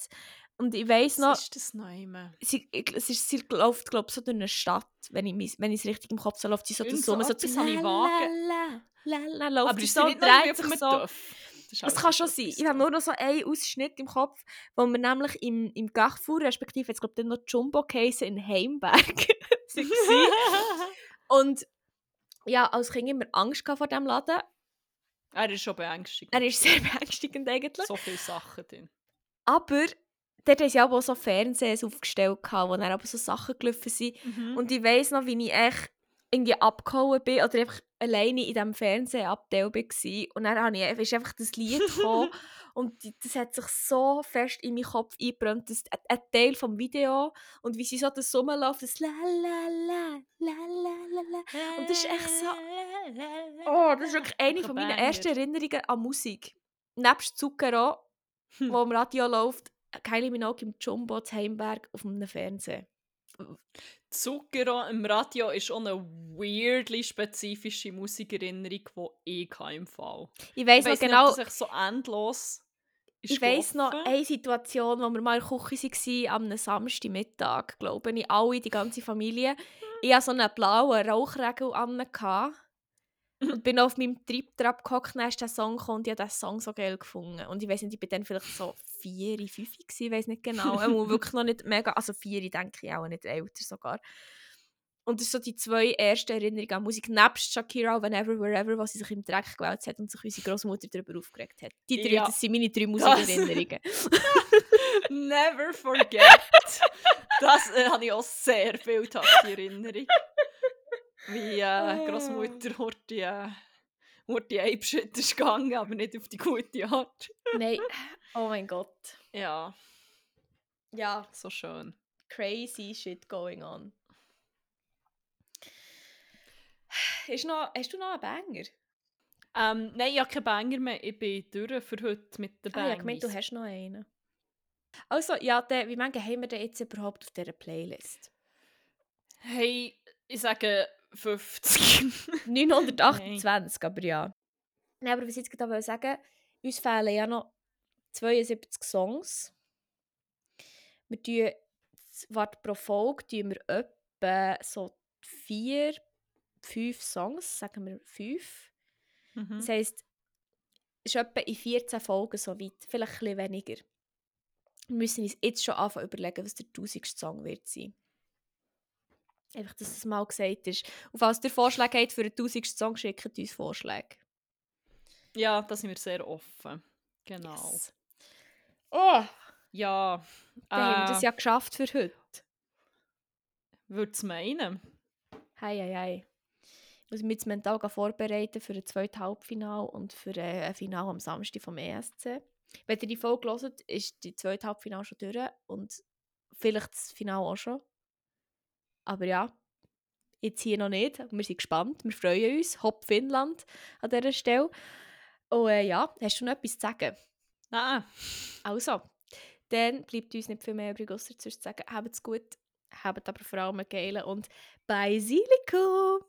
Und ich weiss noch, Was ist das Neue? sie, ich- es ist, sie läuft, glaube ich, so durch eine Stadt, wenn ich mis- wenn ich es richtig im Kopf habe, läuft sie so durch so, so so etwas habe ich vage. la, la, la, la, läuft Aber sie ist so sie noch dreht sich so. Ist Das halt kann schon sein. Ich so. habe nur noch so einen Ausschnitt im Kopf, wo wir nämlich im, im Carrefour, respektive jetzt glaube ich noch Jumbo Case in Heimberg (laughs) waren. (laughs) Und ja, als Kind immer Angst vor diesem Laden. er ist schon beängstigend. Er ist sehr (laughs) beängstigend eigentlich. so viele Sachen drin. Aber dort haben sie auch so Fernsehs aufgestellt, wo dann aber so Sachen gelaufen sind. Mhm. Und ich weiss noch, wie ich echt irgendwie abgehauen bin oder einfach alleine in diesem Fernsehabteil war. Und dann habe ich, einfach- ist einfach das Lied (laughs) gekommen und das hat sich so fest in meinen Kopf eingebrannt, das, ein, ein Teil vom Video und wie sie so das rumläuft, das la la la la la la la. Und das ist echt so- Oh, das ist wirklich eine von meinen Banger. ersten Erinnerungen an Musik. Nebst Zucchero, Hm. wo im Radio läuft, Kylie Minogue im Jumbo zu Heimberg auf einem Fernsehen. Zucchero im Radio ist auch eine weirdly spezifische Musikerinnerung, die ich im Fall. Ich Ich noch genau, nicht, ob das echt so endlos ich weiss noch eine Situation, wo wir mal in der Küche waren, am Samstagmittag, glaube ich, alle, die ganze Familie. Ich hatte so einen blauen Rauchregel an und (laughs) bin auf meinem Triebtrap gehockt, dann ist der Song gekommen und ich habe diesen Song so geil gefunden. Und ich weiß nicht, ich war dann vielleicht so vier, fünf, gewesen, ich weiß nicht genau. Einmal wirklich noch nicht mega, also vier, denke ich auch, nicht älter sogar. Und das sind so die zwei ersten Erinnerungen an Musik, nebst Shakira, Whenever, Wherever, was sie sich im Dreck gewälzt hat und sich unsere Großmutter darüber aufgeregt hat. Die drei, Ja. das sind meine drei Musikerinnerungen. (laughs) (laughs) Never forget. das äh, habe ich auch sehr bildhafte Erinnerung. Wie äh, Großmutter Horti äh, Horti Eibschritt ist gegangen, aber nicht auf die gute Art. Nein, oh mein Gott. Ja, Ja, so schön. crazy shit going on. Ist noch, hast du noch einen Banger? Ähm, nein, ich habe keinen Banger mehr. Ich bin durch für heute mit den Ah, ja, Bangers. gemeint, du hast noch einen. Also, ja, der, wie viele haben wir denn jetzt überhaupt auf dieser Playlist? Hey, ich sage 50. 928, aber ja. Nein, aber was ich jetzt gerade sagen uns fehlen ja noch 72 Songs. Wir tun, warte, pro Folge tun wir etwa so vier, fünf Songs, sagen wir fünf. Mhm. Das heisst, es ist etwa in 14 Folgen so weit, vielleicht ein bisschen weniger. Wir müssen uns jetzt schon anfangen überlegen, was der 1000. Song wird sein. Einfach, dass das mal gesagt ist. Und falls ihr Vorschläge habt für einen 1000. Song, schickt uns Vorschläge. Ja, da sind wir sehr offen. Genau. Yes. Oh, Ja, dann haben wir äh, das ja geschafft für heute. würde es meinen. Hei, hei, hei. Ich muss mich jetzt mental vorbereiten für ein zweites Halbfinale und für äh, ein Finale am Samstag vom ESC. Wenn ihr die Folge hört, ist die zweite Halbfinale schon durch und vielleicht das Finale auch schon. Aber ja, jetzt hier noch nicht. Wir sind gespannt, wir freuen uns. Hopp Finnland an dieser Stelle. Und äh, ja, hast du noch etwas zu sagen? Nein. Also, dann bleibt uns nicht viel mehr übrig, außer zu sagen, habt es gut, habt aber vor allem einen geilen und Basilikum!